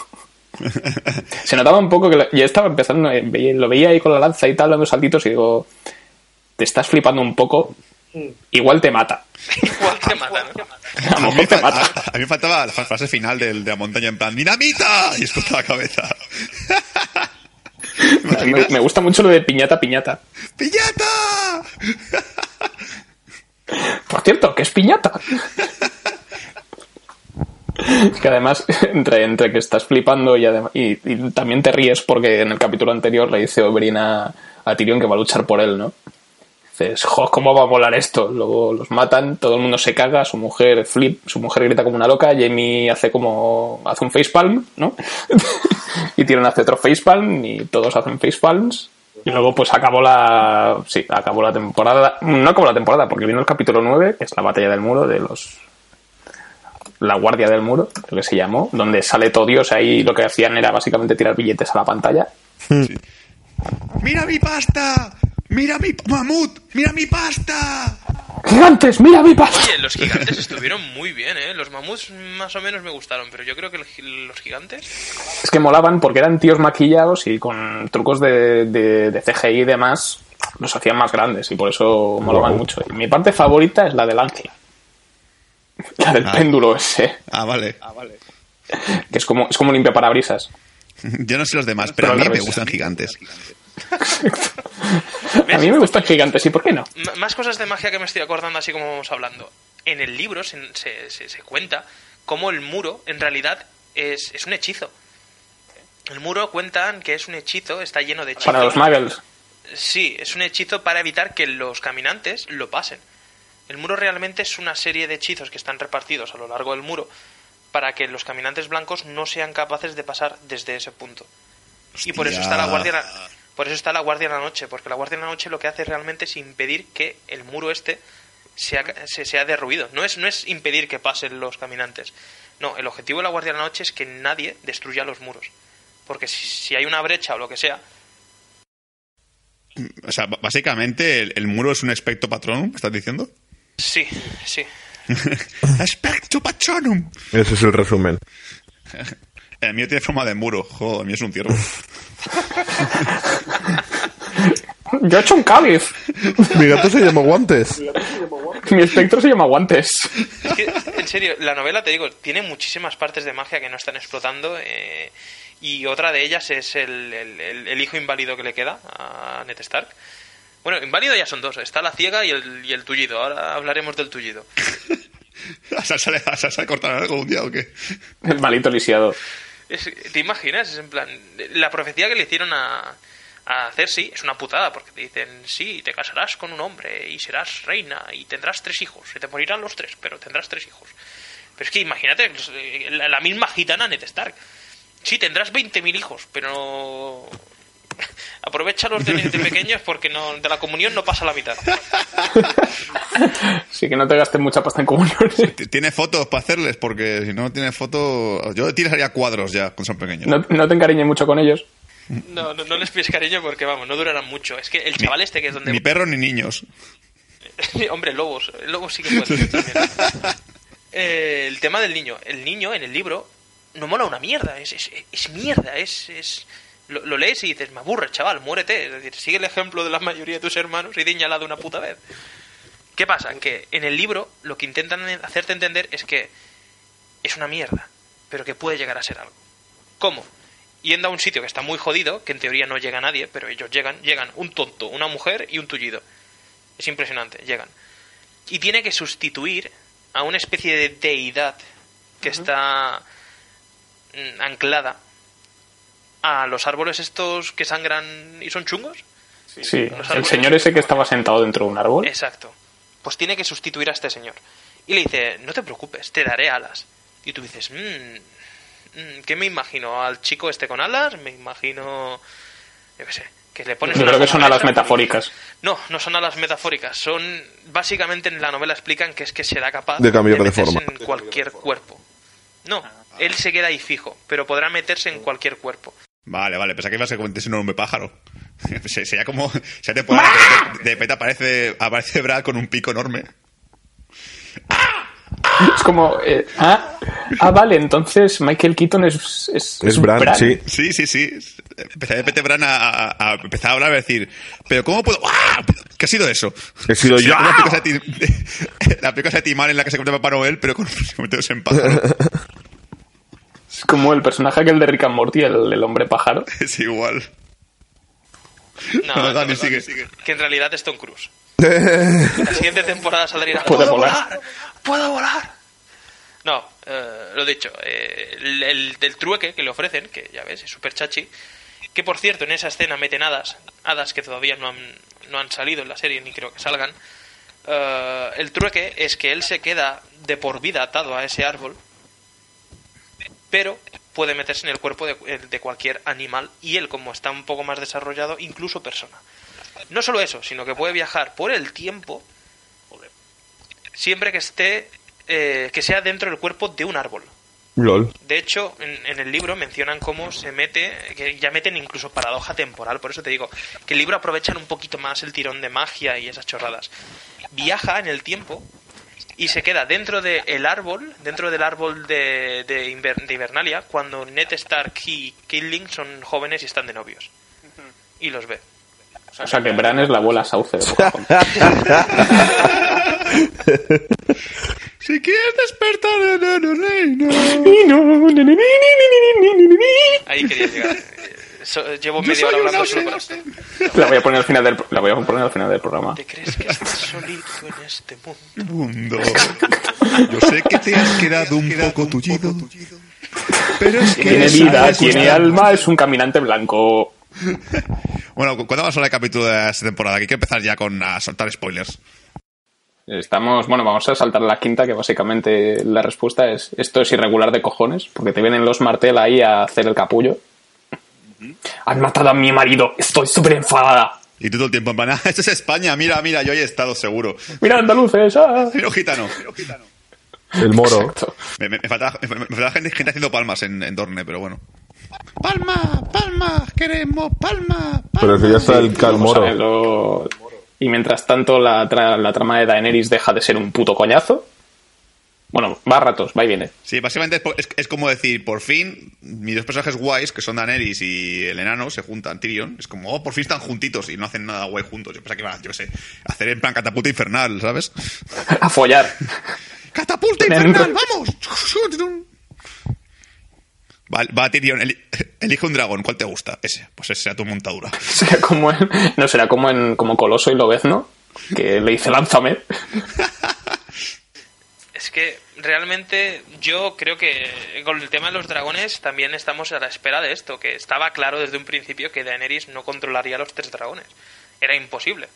Se notaba un poco que lo- ya estaba empezando, eh, veía- lo veía ahí con la lanza y tal, dando saltitos, y digo, te estás flipando un poco, igual te mata. Igual te matan. A lo mejor te mata. A, a mí me faltaba la frase final del- de la montaña en plan ¡Dinamita! Y explota la cabeza. Me, me gusta mucho lo de piñata, piñata. ¡Pillata! Por cierto, ¿qué es piñata? Es que además, entre, entre que estás flipando y, y, y también te ríes porque en el capítulo anterior le dice Oberyn a, a Tyrion que va a luchar por él, ¿no? Dices, jo, ¿cómo va a volar esto? Luego los matan, todo el mundo se caga, su mujer flip, su mujer grita como una loca, Jamie hace como, hace un facepalm, ¿no? y Tyrion hace otro facepalm y todos hacen facepalms. Y luego pues acabó la, sí, acabó la temporada, no acabó la temporada porque vino el capítulo 9, que es la batalla del muro de los, la guardia del muro, lo que se llamó, donde sale todo Dios ahí lo que hacían era básicamente tirar billetes a la pantalla. ¡Mira mi pasta! ¡Mira mi mamut! ¡Mira mi pasta! ¡Gigantes! ¡Mira mi paz! Oye, los gigantes estuvieron muy bien, ¿eh? Los mamuts más o menos me gustaron, pero yo creo que los gigantes... Es que molaban porque eran tíos maquillados y con trucos de, de, de CGI y demás los hacían más grandes y por eso molaban mucho. Y mi parte favorita es la del ángel. La del Ah. péndulo ese, Ah, vale. que es como, es como limpia parabrisas. Yo no sé los demás, pero, Pero a mí me gustan gigantes. A mí me gustan gigantes, ¿y por qué no? M- más cosas de magia que me estoy acordando así como vamos hablando. En el libro se, se, se- se cuenta cómo el muro en realidad es, es un hechizo. El muro cuentan que es un hechizo, está lleno de hechizos. Para los muggles. Sí, es un hechizo para evitar que los caminantes lo pasen. El muro realmente es una serie de hechizos que están repartidos a lo largo del muro para que los caminantes blancos no sean capaces de pasar desde ese punto. Y por eso está la guardia por eso está la guardia en la noche, porque la guardia en la noche lo que hace realmente es impedir que el muro este sea, se sea derruido. No es, no es impedir que pasen los caminantes. No, el objetivo de la guardia en la noche es que nadie destruya los muros. Porque si, si hay una brecha o lo que sea, O sea, básicamente el, el muro es un espectro patronum, ¿me ¿estás diciendo? sí, sí. espectro patronum. Ese es el resumen. El mío tiene forma de muro. Joder, el mío es un ciervo. Yo he hecho un cáliz. Mi gato se llama Guantes. Mi espectro se llama Guantes. Es que, en serio, la novela, te digo, tiene muchísimas partes de magia que no están explotando. eh, y otra de ellas es el, el- el- el hijo inválido que le queda a Ned Stark. Bueno, inválido ya son dos. Está la ciega y el, y el tullido. Ahora hablaremos del tullido. ¿A Salsa le, a cortaron algo un día o qué? El malito lisiado. Es- ¿Te imaginas? En plan, la profecía que le hicieron a, a Cersei es una putada, porque te dicen, sí, te casarás con un hombre y serás reina y tendrás tres hijos. Se te morirán los tres, pero tendrás tres hijos. Pero es que imagínate, eh, la, la misma gitana Ned Stark. Sí, tendrás 20.000 hijos, pero... Aprovechalos de, de pequeños porque no, de la comunión no pasa la mitad. Así que no te gastes mucha pasta en comuniones. T- ¿Tiene fotos para hacerles? Porque si no tiene fotos... Yo tiraría cuadros ya, cuando son pequeños. No, no te encariñes mucho con ellos. No, no, no les pides cariño porque, vamos, no durarán mucho. Es que el chaval este que es donde... Ni perros ni niños. Hombre, lobos. Lobos sí que pueden también. Eh, el tema del niño. El niño en el libro no mola una mierda. Es, es, es mierda. Es, es... Lo, lo lees y dices, me aburre, chaval, muérete. Es decir, sigue el ejemplo de la mayoría de tus hermanos y diñala de una puta vez. ¿Qué pasa? Que en el libro lo que intentan hacerte entender es que es una mierda, pero que puede llegar a ser algo. ¿Cómo? Yendo a un sitio que está muy jodido, que en teoría no llega nadie, pero ellos llegan, llegan un tonto, una mujer y un tullido. Es impresionante, llegan. Y tiene que sustituir a una especie de deidad que está mm, anclada a los árboles estos que sangran y son chungos. Sí, Los el señor ese que estaba sentado dentro de un árbol. Exacto. Pues tiene que sustituir a este señor. Y le dice, no te preocupes, te daré alas. Y tú dices, mmm, mm, ¿qué me imagino? ¿Al chico este con alas? Me imagino... Yo qué sé, que le pones Yo creo que son alas metafóricas. No, no son alas metafóricas. Son... Básicamente en la novela explican que es que será capaz De cambiar de meterse forma. en cualquier cuerpo. No, él se queda ahí fijo, pero podrá meterse en cualquier cuerpo. Vale, vale, pensaba que ibas a comentarse un hombre pájaro. Se- Sería como... Sería temporada que de, de repente aparece, aparece Brad con un pico enorme. Es como. eh, ah, ah, vale, entonces Michael Keaton es. Es, Es un Bran, sí. Sí, sí, sí. Empezaba de repente Bran a, a- a empezar a hablar y a decir, pero ¿cómo puedo...? ¡Ah! ¿Qué ha sido eso? He sido yo. La película de Timar en la que se convierte en Papá Noel, pero con convirtiéndose en pájaro. Como el personaje aquel de Rick and Morty, el, el hombre pájaro. es igual. No, No, no, Dani, no, sigue. que en realidad es Tom Cruise. La siguiente temporada saldrá ¡Puedo volar". volar! ¡Puedo volar! No, eh, lo dicho, eh, el, el del trueque que le ofrecen, que ya ves, es súper chachi, que por cierto en esa escena meten hadas, hadas que todavía no han, no han salido en la serie ni creo que salgan, eh, el trueque es que él se queda de por vida atado a ese árbol, pero puede meterse en el cuerpo de, de cualquier animal y él, como está un poco más desarrollado, incluso persona. No solo eso, sino que puede viajar por el tiempo siempre que esté eh, que sea dentro del cuerpo de un árbol. LOL. De hecho, en, en el libro mencionan cómo se mete, que ya meten incluso paradoja temporal, por eso te digo, que el libro aprovechan un poquito más el tirón de magia y esas chorradas. Viaja en el tiempo y se queda dentro del árbol, dentro del árbol de, de, Inver- de Invernalia, cuando Ned Stark y Killing son jóvenes y están de novios. Y los ve. O sea que Bran es la abuela sauce de. Si quieres despertar en el reino. Ahí quería llegar. Eh, so- llevo media hora hablando solo para esto. La voy a poner al final del, la voy a poner al final del programa. ¿Te crees que estás solito en este mundo? mundo. Yo sé que te has quedado un poco tullido. Pero es que Tiene vida, tiene alma, es un caminante blanco. Bueno, ¿cuándo vamos a del capítulo de esta temporada? Que hay que empezar ya con a soltar spoilers. Estamos, bueno, vamos a saltar la quinta, que básicamente la respuesta es esto es irregular de cojones, porque te vienen los Martel ahí a hacer el capullo. Han matado a mi marido. Estoy súper enfadada. Y tú todo el tiempo en plan, ah, esto es España, mira, mira, yo he estado seguro. Mira, andaluces. ah. Mira, gitano. El moro. Me, me, me faltaba, me, me faltaba gente, gente haciendo palmas en, en Dorne, pero bueno. Palma, palma, queremos palma, palma. Pero es que ya está el cal Vamos a moro. verlo. Y mientras tanto, la, tra- la trama de Daenerys deja de ser un puto coñazo. Bueno, va a ratos, va y viene. Sí, básicamente es, po- es- es como decir, por fin, mis dos personajes guays, que son Daenerys y el enano, se juntan, Tyrion. Es como, oh, por fin están juntitos y no hacen nada guay juntos. Yo pensaba que iban yo sé, hacer en plan catapulta infernal, ¿sabes? A follar. ¡Catapulta infernal, vamos! Va, va Tyrion, eli- elige un dragón, ¿cuál te gusta? Ese, pues ese sea tu montadura. Será como en, no será como en como Coloso y Lobezno, que le dice lánzame. Es que realmente yo creo que con el tema de los dragones también estamos a la espera de esto, que estaba claro desde un principio que Daenerys no controlaría los tres dragones. Era imposible.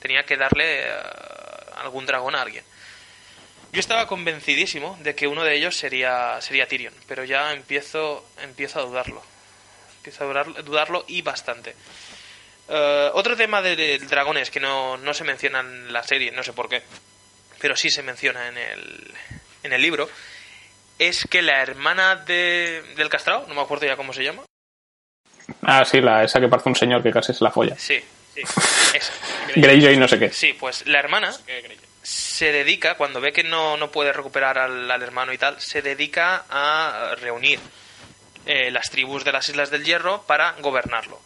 Tenía que darle eh, algún dragón a alguien. Yo estaba convencidísimo de que uno de ellos sería, sería Tyrion, pero ya empiezo, empiezo a dudarlo. Empiezo a dudar- dudarlo y bastante. Eh, otro tema de, de dragones que no, no se menciona en la serie, no sé por qué, pero sí se menciona en el, en el libro, es que la hermana de, del castrado, no me acuerdo ya cómo se llama, Ah, sí, la, esa que parece un señor que casi se la folla. sí, sí, esa. Greyjoy no sé qué. Sí, pues la hermana se dedica, cuando ve que no, no puede recuperar al, al hermano y tal, se dedica a reunir eh, las tribus de las Islas del Hierro para gobernarlo.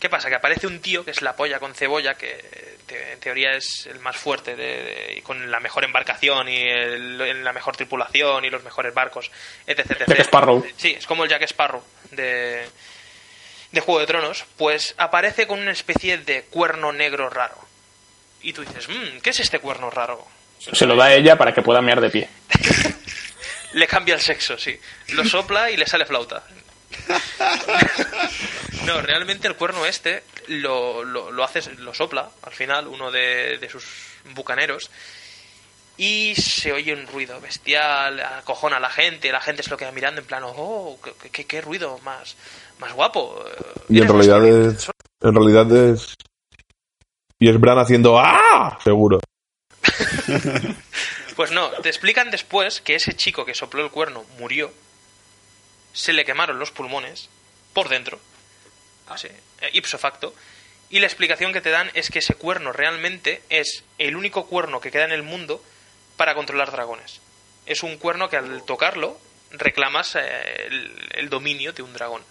¿Qué pasa? Que aparece un tío que es la polla con cebolla, que te- en teoría es el más fuerte, de, de- y con la mejor embarcación y el- la mejor tripulación y los mejores barcos, etc. etc. Jack Sparrow. Sí, es como el Jack Sparrow de, de Juego de Tronos, pues aparece con una especie de cuerno negro raro. Y tú dices, "Mm, ¿qué es este cuerno raro? Se lo da a ella para que pueda mear de pie. Le cambia el sexo, sí. Lo sopla y le sale flauta. No, realmente el cuerno este lo, lo, lo hace, lo sopla al final uno de, de sus bucaneros y se oye un ruido bestial, acojona a la gente, la gente se lo queda mirando en plan, oh, qué, qué- qué ruido más, más guapo. Y en realidad líder". es. En realidad es. Y es Bran haciendo ¡Ah! Seguro. Pues no, te explican después que ese chico que sopló el cuerno murió, se le quemaron los pulmones por dentro, así, eh, ipso facto, y la explicación que te dan es que ese cuerno realmente es el único cuerno que queda en el mundo para controlar dragones. Es un cuerno que al tocarlo reclamas eh, el, el dominio de un dragón.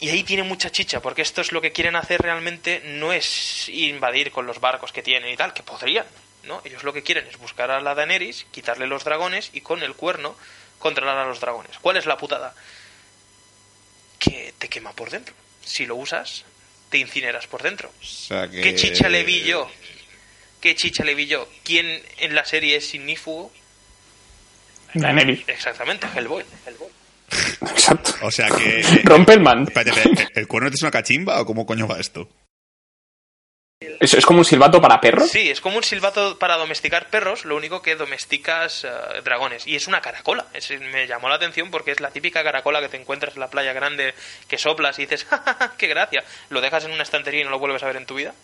Y ahí tiene mucha chicha, porque esto es lo que quieren hacer realmente, no es invadir con los barcos que tienen y tal, que podrían, ¿no? Ellos lo que quieren es buscar a la Daenerys, quitarle los dragones y con el cuerno controlar a los dragones. ¿Cuál es la putada? Que te quema por dentro. Si lo usas, te incineras por dentro. O sea que... ¿Qué chicha le vi yo? ¿Qué chicha le vi yo? ¿Quién en la serie es signífugo? Daenerys. Exactamente, Hellboy. Exacto. O sea que... Rompelman. Espérate, espérate, ¿el cuerno es una cachimba o cómo coño va esto? ¿Es, como un silbato para perros? Sí, es como un silbato para domesticar perros, lo único que domesticas eh, dragones. Y es una caracola. Me llamó la atención porque es la típica caracola que te encuentras en la playa grande, que soplas y dices, ¡Ja, ja, ja, qué gracia! Lo dejas en una estantería y no lo vuelves a ver en tu vida.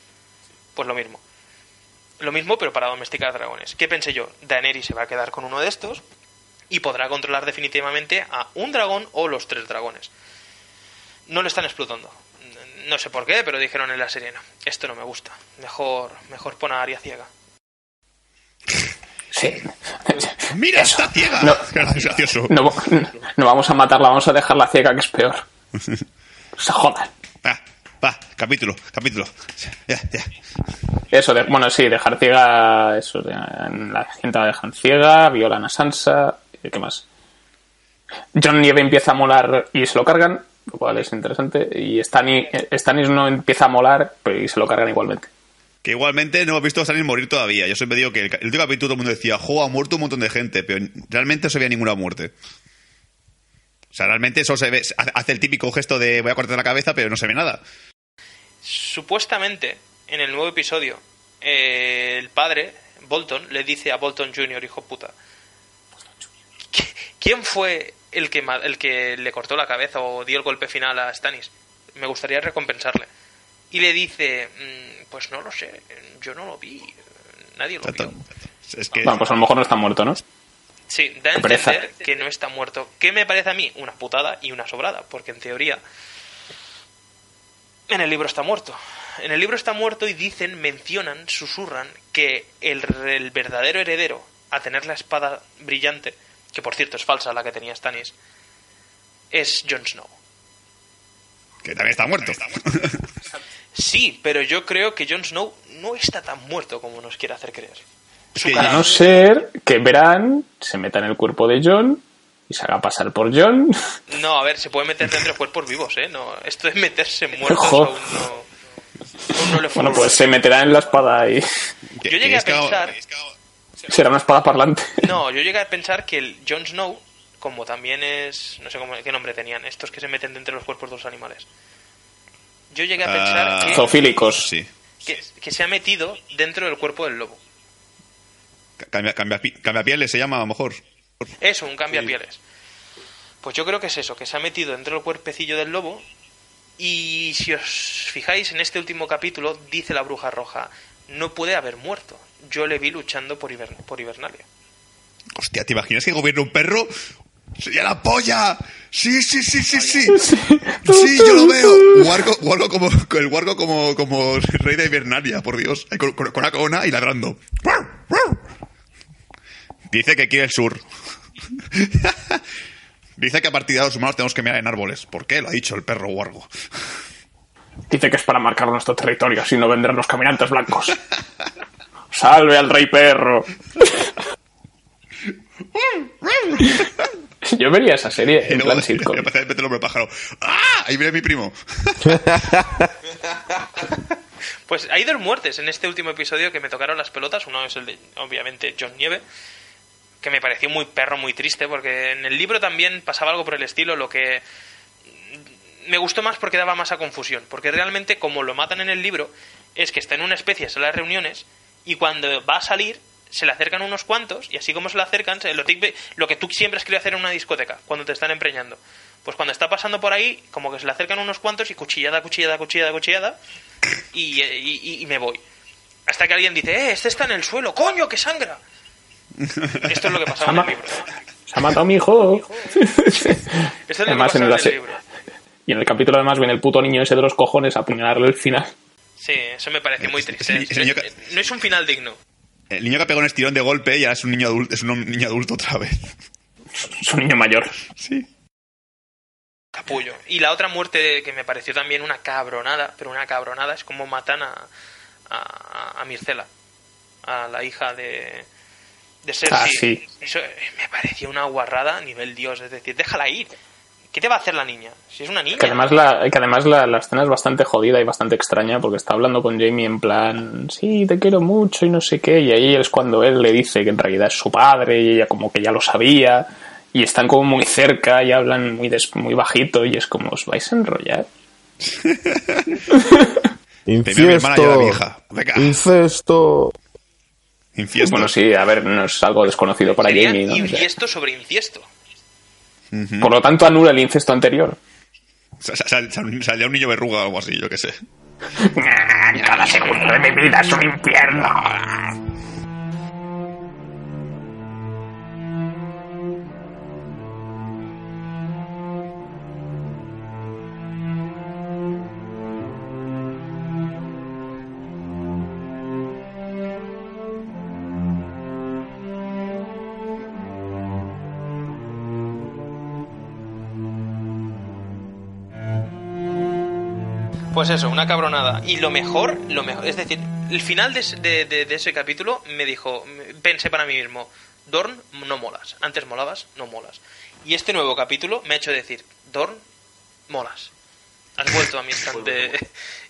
Pues lo mismo. Lo mismo, pero para domesticar dragones. ¿Qué pensé yo? Daenerys se va a quedar con uno de estos y podrá controlar definitivamente a un dragón o los tres dragones. No lo están explotando. No sé por qué, pero dijeron en la serie, no, esto no me gusta. Mejor, mejor pon a Aria ciega. Sí. ¡Mira, está ciega! No. Es gracioso. No, no vamos a matarla, vamos a dejarla ciega, que es peor. Se jodan. Va, va, capítulo, capítulo. Ya, ya. Eso, de, bueno, sí, dejar ciega. Eso, en la gente la dejan ciega, violan a Sansa. ¿y ¿Qué más? John Nieve empieza a molar y se lo cargan, lo cual es interesante. Y Stannis, Stannis no empieza a molar pero y se lo cargan igualmente. Que igualmente no hemos visto a Stannis morir todavía. Yo siempre digo que el, el último capítulo todo el mundo decía, jo, ha muerto un montón de gente, pero realmente no se veía ninguna muerte. O sea, realmente eso se ve, hace el típico gesto de voy a cortar la cabeza, pero no se ve nada. Supuestamente, en el nuevo episodio, eh, el padre, Bolton, le dice a Bolton Jr., hijo puta, "¿Qui- ¿quién fue el que, ma- el que le cortó la cabeza o dio el golpe final a Stannis. Me gustaría recompensarle. Y le dice, "Mm, pues no lo sé, yo no lo vi, nadie lo vio. Es que Bueno, pues a lo mejor no está muerto, ¿no? Sí, da a entender que no está muerto. ¿Qué me parece a mí? Una putada y una sobrada, porque en teoría en el libro está muerto. En el libro está muerto y dicen, mencionan, susurran que el, el verdadero heredero a tener la espada brillante, que por cierto es falsa la que tenía Stannis, es Jon Snow. que también está muerto. Sí, pero yo creo que Jon Snow no está tan muerto como nos quiere hacer creer. A no ser que Bran se meta en el cuerpo de John y se haga pasar por John. No, a ver, se puede meter dentro de cuerpos vivos, ¿eh? No, esto de meterse muertos aún no, aún no le Bueno, pues se meterá en la espada y que- Yo llegué a que- pensar- será una espada parlante. No, yo llegué a pensar que el Jon Snow, como también es. No sé cómo, qué nombre tenían, estos que se meten dentro de los cuerpos de los animales. Yo llegué a pensar Ah, que, Zoofílicos. Sí. que, que se ha metido dentro del cuerpo del lobo. Cambia, cambia, cambia pieles se llama a lo mejor. Eso, un cambia pieles. Pues yo creo que es eso, que se ha metido dentro del cuerpecillo del lobo. Y si os fijáis, en este último capítulo dice la bruja roja: No puede haber muerto. Yo le vi luchando por, Hiber- por Hibernalia. Hostia, ¿te imaginas que gobierna un perro? ¡Sería la polla! ¡Sí, sí, sí, sí, sí! ¡Sí, yo lo veo! Wargo, Wargo como, el Wargo como, como rey de Hibernalia, por Dios. Con, con, con una corona y ladrando. Dice que quiere el sur. Dice que a partir de ahora los humanos tenemos que mirar en árboles. ¿Por qué? Lo ha dicho el perro Wargo. Dice que es para marcar nuestro territorio, así no vendrán los caminantes blancos. ¡Salve al rey perro! Yo vería esa serie en luego plan el hombre pájaro. ¡Ah! Ahí viene mi primo. Pues hay dos muertes en este último episodio que me tocaron las pelotas. Uno es el de, obviamente, John Nieve, que me pareció muy perro, muy triste, porque en el libro también pasaba algo por el estilo, lo que me gustó más porque daba más a confusión. Porque realmente, como lo matan en el libro, es que está en una especie de las reuniones y cuando va a salir se le acercan unos cuantos y así como se le acercan, se- lo, lo que tú siempre has querido hacer en una discoteca, cuando te están empreñando. Pues cuando está pasando por ahí, como que se le acercan unos cuantos y cuchillada, cuchillada, cuchillada, cuchillada, y, y- me voy. Hasta que alguien dice, eh, este está en el suelo, coño, que sangra. Esto es lo que pasaba en el libro. Se ha matado mi hijo. Esto es lo que Además, en en el libro. Y en el capítulo además viene el puto niño ese de los cojones a apuñalarle al final. Sí, eso me parece muy triste. Que- No es un final digno. El niño que pegó un estirón de golpe y ahora es un niño adulto, es un niño adulto otra vez. Es un niño mayor. Sí. Capullo. Y la otra muerte que me pareció también una cabronada, pero una cabronada, es como matan a, a, a Mircela, a la hija de, de Cersei. Ah, sí. Eso eh, me pareció una guarrada a nivel dios, es decir, déjala ir. ¿Qué te va a hacer la niña? Si es una niña. Que además, la, que además la, la escena es bastante jodida y bastante extraña porque está hablando con Jamie en plan, sí, te quiero mucho y no sé qué. Y ahí es cuando él le dice que en realidad es su padre y ella como que ya lo sabía. Y están como muy cerca y hablan muy, des- muy bajito y es como, ¿os vais a enrollar? Infiesto. vieja. Incesto. Infiesto. Bueno, sí, a ver, no es algo desconocido para Sería Jamie, ¿no? O sea, infiesto infiesto. por lo tanto, anula el incesto anterior. Sa- sa- sal- sal- Salía un niño verruga o algo así, yo qué sé. Cada segundo de mi vida es un infierno. Pues eso, una cabronada. Y lo mejor, lo mejor, es decir, el final de, ese- de- de- de ese capítulo me dijo, pensé para mí mismo, Dorn, no molas. Antes molabas, no molas. Y este nuevo capítulo me ha hecho decir, Dorn, molas. Has vuelto a mi estante.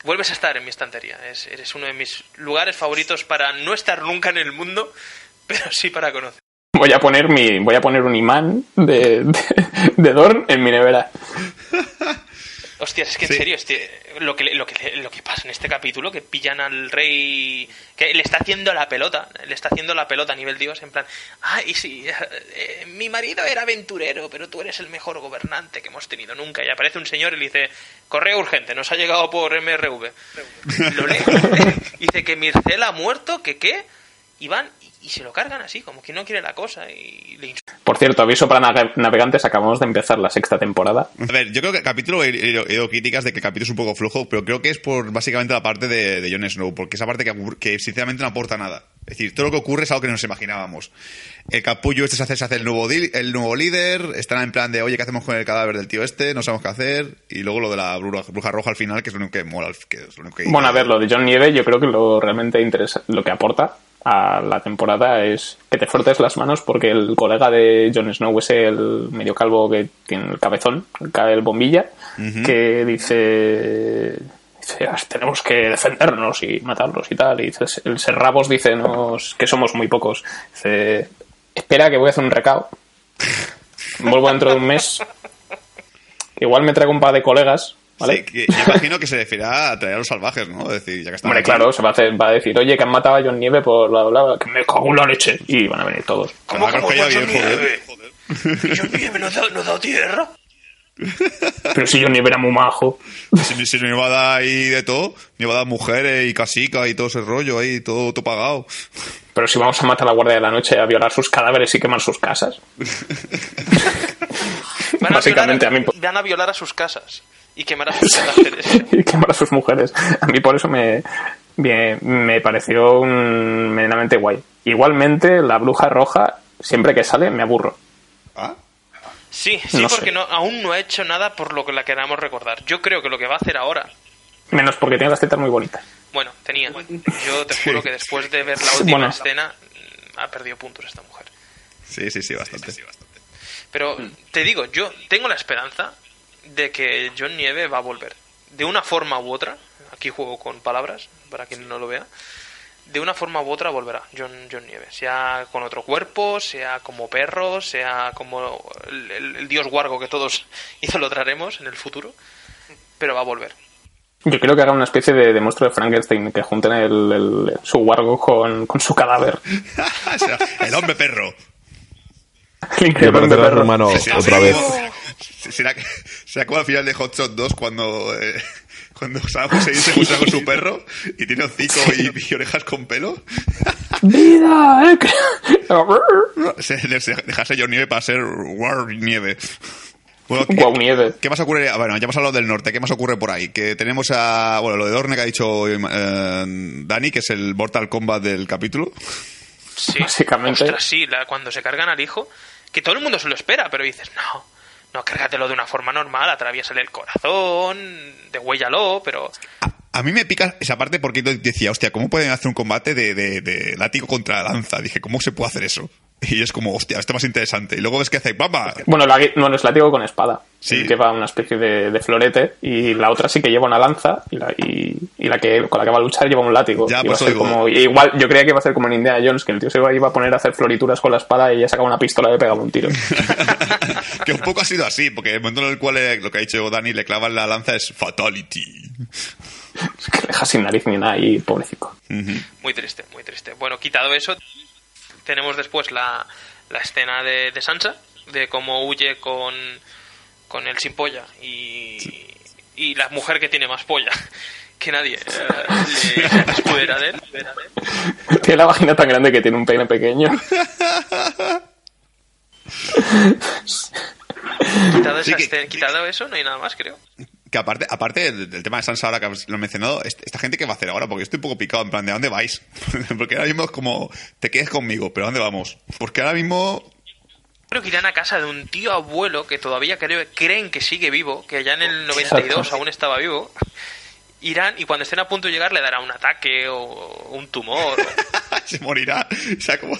Vuelves a estar en mi estantería. Es- eres uno de mis lugares favoritos para no estar nunca en el mundo, pero sí para conocer. Voy a poner mi, voy a poner un imán de, de, de Dorn en mi nevera. Hostias, es que en Sí. serio, este, lo, que, lo, que, lo que pasa en este capítulo, que pillan al rey, que le está haciendo la pelota, le está haciendo la pelota a nivel dios, en plan, ay, sí, eh, mi marido era aventurero, pero tú eres el mejor gobernante que hemos tenido nunca. Y aparece un señor y le dice, correo urgente, nos ha llegado por MRV. Lo lee, dice que Mircela ha muerto, que qué, y van y, se lo cargan así, como que no quiere la cosa, y le Por cierto, aviso para nave- navegantes, acabamos de empezar la sexta temporada. A ver, yo creo que el capítulo he, he- he oído críticas de que el capítulo es un poco flojo, pero creo que es por básicamente la parte de, de Jon Snow, porque esa parte que, que sinceramente no aporta nada. Es decir, todo lo que ocurre es algo que no nos imaginábamos. El capullo este se hace, se hace el, nuevo di- el nuevo líder, están en plan de, oye, ¿qué hacemos con el cadáver del tío este? No sabemos qué hacer. Y luego lo de la bruja, bruja roja al final, que es lo único que mola. Que es lo único que- Bueno, a ver, lo de John Nieve, yo creo que lo realmente interesa, lo que aporta a la temporada es que te frotes las manos porque el colega de Jon Snow, ese el medio calvo que tiene el cabezón, el ca- el bombilla, que dice, dice, "Ah, tenemos que defendernos y matarlos y tal, y dice, el Serrabos dice nos, que somos muy pocos. Dice, espera que voy a hacer un recao. Vuelvo dentro de un mes. Igual me traigo un par de colegas, ¿vale? Sí, que- yo imagino que se referirá a traer a los salvajes, ¿no? Es decir, ya que están Hombre, aquí. claro, se va a, hacer, va a decir, oye, que han matado a John Nieve por bla, bla, bla, que me cago en la leche. Y van a venir todos. ¿Cómo, cómo, que John bien, joder. Nieve? ¿Y John Nieve no ha dado, no ha dado tierra? Pero si John Nieve era muy majo. Si, si me va a dar ahí de todo, me va a dar mujeres y casicas y todo ese rollo ahí, todo, todo pagado. Pero si vamos a matar a la Guardia de la Noche, a violar sus cadáveres y quemar sus casas. Van a, Básicamente, violar, a mí- van a violar a sus casas y quemar a sus cadáveres. y quemar a sus mujeres. A mí por eso me, me, me pareció un, medianamente guay. Igualmente, la bruja roja, siempre que sale, me aburro. ¿Ah? Sí, sí, No porque no, aún no ha hecho nada por lo que la queramos recordar. Yo creo que lo que va a hacer ahora, Menos porque tiene las tetas muy bonitas. bueno, tenía. Yo te juro que después de ver la última Bueno. escena mm, ha perdido puntos esta mujer. Sí, sí, sí, bastante. Pero Mm. te digo, yo tengo la esperanza de que John Nieve va a volver. De una forma u otra, aquí juego con palabras, para quien no lo vea, de una forma u otra volverá John, John Nieve. Sea con otro cuerpo, sea como perro, sea como el, el- el dios guargo que todos idolatraremos en el futuro, pero va a volver. Yo creo que haga una especie de, de monstruo de Frankenstein, que junten el, el- su wargo con, con su cadáver. O sea, el hombre perro. El increíble parece perro. hermano Sí, otra sí. vez. ¿Será, que- será como al final de Hot Shot 2 cuando, eh, cuando Sam Hussein se fusiona con su perro y tiene hocico y, y orejas con pelo? ¡Vida! eh, Se, se dejase John Nieve para ser War Nieve. Bueno, ¿qué, Guau, nieve. qué más ocurre? Ah, Bueno, ya hemos hablado del norte. ¿Qué más ocurre por ahí? Que tenemos a. Bueno, lo de Dorne que ha dicho eh, Dani, que es el Mortal Kombat del capítulo. Sí, Básicamente. Ostras, sí, la- cuando se cargan al hijo, que todo el mundo se lo espera, pero dices, no, no, cárgatelo de una forma normal, atraviésale el corazón, degüéllalo, pero A mí me pica esa parte porque decía, hostia, ¿cómo pueden hacer un combate de, de, de látigo contra lanza? Dije, ¿cómo se puede hacer eso? Y es como, hostia, esto es más interesante. Y luego ves que hace, ¡pamba! Bueno, la, es látigo con espada. Sí. Lleva una especie de, de florete y la otra sí que lleva una lanza y la, y, y la que con la que va a luchar lleva un látigo. Ya, va a ser como, igual, yo creía que iba a ser como en Indiana Jones, que el tío se iba, iba a poner a hacer florituras con la espada y ella sacaba una pistola y le pegaba un tiro. que un poco ha sido así, porque el momento en el cual eh, lo que ha dicho Dani le clavan la lanza es fatality. es que le deja sin nariz ni nada y pobrecito. muy triste, muy triste. Bueno, quitado eso, tenemos después la, la escena de, de Sansa, de cómo huye con, con el sin polla y, y la mujer que tiene más polla que nadie eh, le se escudera de él. Tiene la vagina tan grande que tiene un pene pequeño. Quitado, Sí, esa que- escena- quitado eso, no hay nada más, creo. Que aparte, aparte del, del tema de Sansa, ahora que lo he mencionado, est- esta gente qué va a hacer ahora, porque yo estoy un poco picado, en plan, ¿de dónde vais? porque ahora mismo es como, te quedes conmigo, pero ¿a dónde vamos? Porque ahora mismo Creo que irán a casa de un tío abuelo que todavía creo, creen que sigue vivo, que allá en el 92 Exacto. aún estaba vivo. Irán y cuando estén a punto de llegar le dará un ataque o un tumor. se morirá. O sea, como...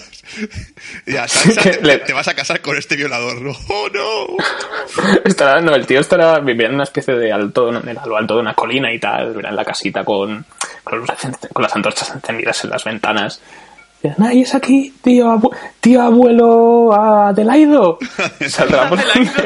Ya, Sansa, te, Le- te vas a casar con este violador, ¿no? ¡Oh, no! Estará, no, el tío estará vivirá en una especie de alto, en lo alto de una colina y tal, vivirá en la casita con, con, los encen- con las antorchas encendidas en las ventanas. Ay, es aquí, tío, abu- tío abuelo Adelaido. Saldrá por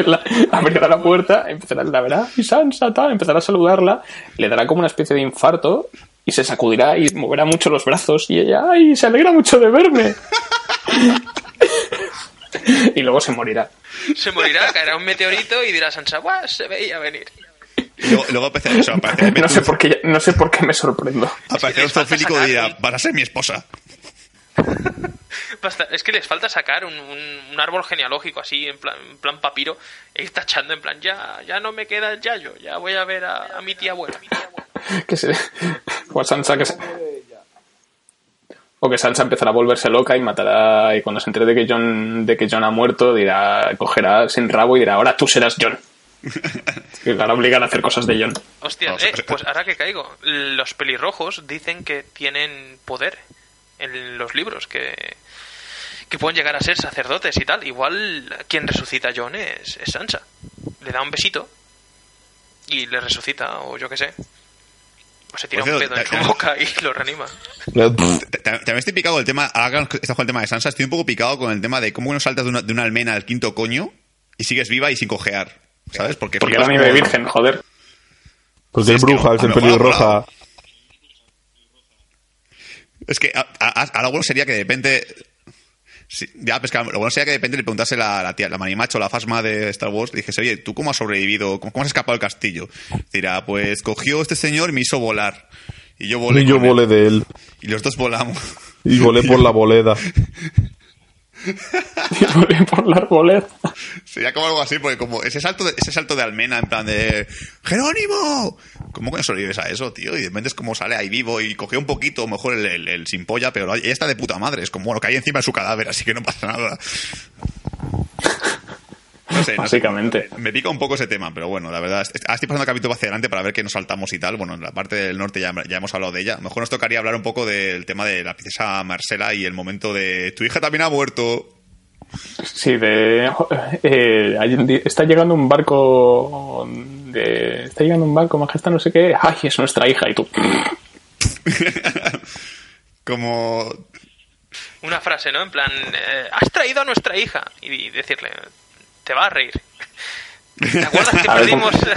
la, abrirá la puerta, empezará, la verá, y Sansa, tal, empezará a saludarla, le dará como una especie de infarto y se sacudirá y moverá mucho los brazos y ella, ay, se alegra mucho de verme. y luego se morirá. Se morirá, caerá un meteorito y dirá Sansa, ¡guau! Se veía venir. Y luego, luego aparece, eso, aparece, No sé por qué, no sé por qué me sorprendo. aparece un zoofílico y dirá, vas a ser mi esposa. Basta- es que les falta sacar un, un- un árbol genealógico así, en plan, en plan papiro, e ir tachando, en plan, ya, ya no me queda el yayo, ya voy a ver a, a mi tía abuela. que se o a Sansa que se- o que Sansa empezará a volverse loca y matará y cuando se entere de que John de que John ha muerto dirá cogerá sin rabo y dirá ahora tú serás John y la obligan a hacer cosas de John Hostia, eh, pues ahora que caigo, los pelirrojos dicen que tienen poder en los libros, que, que pueden llegar a ser sacerdotes y tal. Igual quien resucita a John es, es Sansa. Le da un besito y le resucita, o yo qué sé. O se tira un pedo en su boca y lo reanima. Ta- ta- También estoy picado con el tema, ahora que estás con el tema de Sansa, estoy un poco picado con el tema de cómo no saltas de una, de una almena al quinto coño y sigues viva y sin cojear. ¿Sabes? Porque, porque era como- virgen joder Porque Sí, es bruja, es ha pelirroja. volado. Es que a, a- a lo bueno sería que de repente. sí, ya, pues que lo bueno sería que de repente le preguntase la, la tía, la manimacho, la fasma de Star Wars, le dijese, oye, ¿tú cómo has sobrevivido? ¿Cómo, cómo has escapado del castillo? Dirá, pues cogió este señor y me hizo volar. Y yo volé. Y yo él. volé de él. Y los dos volamos. Y volé por la boleda. por la arboleda Sería como algo así, porque como ese salto de, ese salto de almena en plan de ¡Jerónimo! ¿Cómo coño sobrevives a eso, tío? Y de repente es como sale ahí vivo y cogió un poquito, mejor el, el, el sin polla, pero ella está de puta madre. Es como, bueno, cae encima de su cadáver, así que no pasa nada. No sé, no sé. básicamente Me pica un poco ese tema, pero bueno, la verdad, estoy pasando el capítulo hacia adelante para ver qué nos saltamos y tal. Bueno, en la parte del norte ya, ya hemos hablado de ella. Mejor nos tocaría hablar un poco del tema de la princesa Marcela y el momento de tu hija también ha muerto. sí de eh, hay- está llegando un barco de, está llegando un barco majestad no sé qué ay es nuestra hija y tú Como Una frase, ¿no? En plan, eh, has traído a nuestra hija. Y decirle, te va a reír. ¿Te acuerdas que A ver, ¿cómo? perdimos?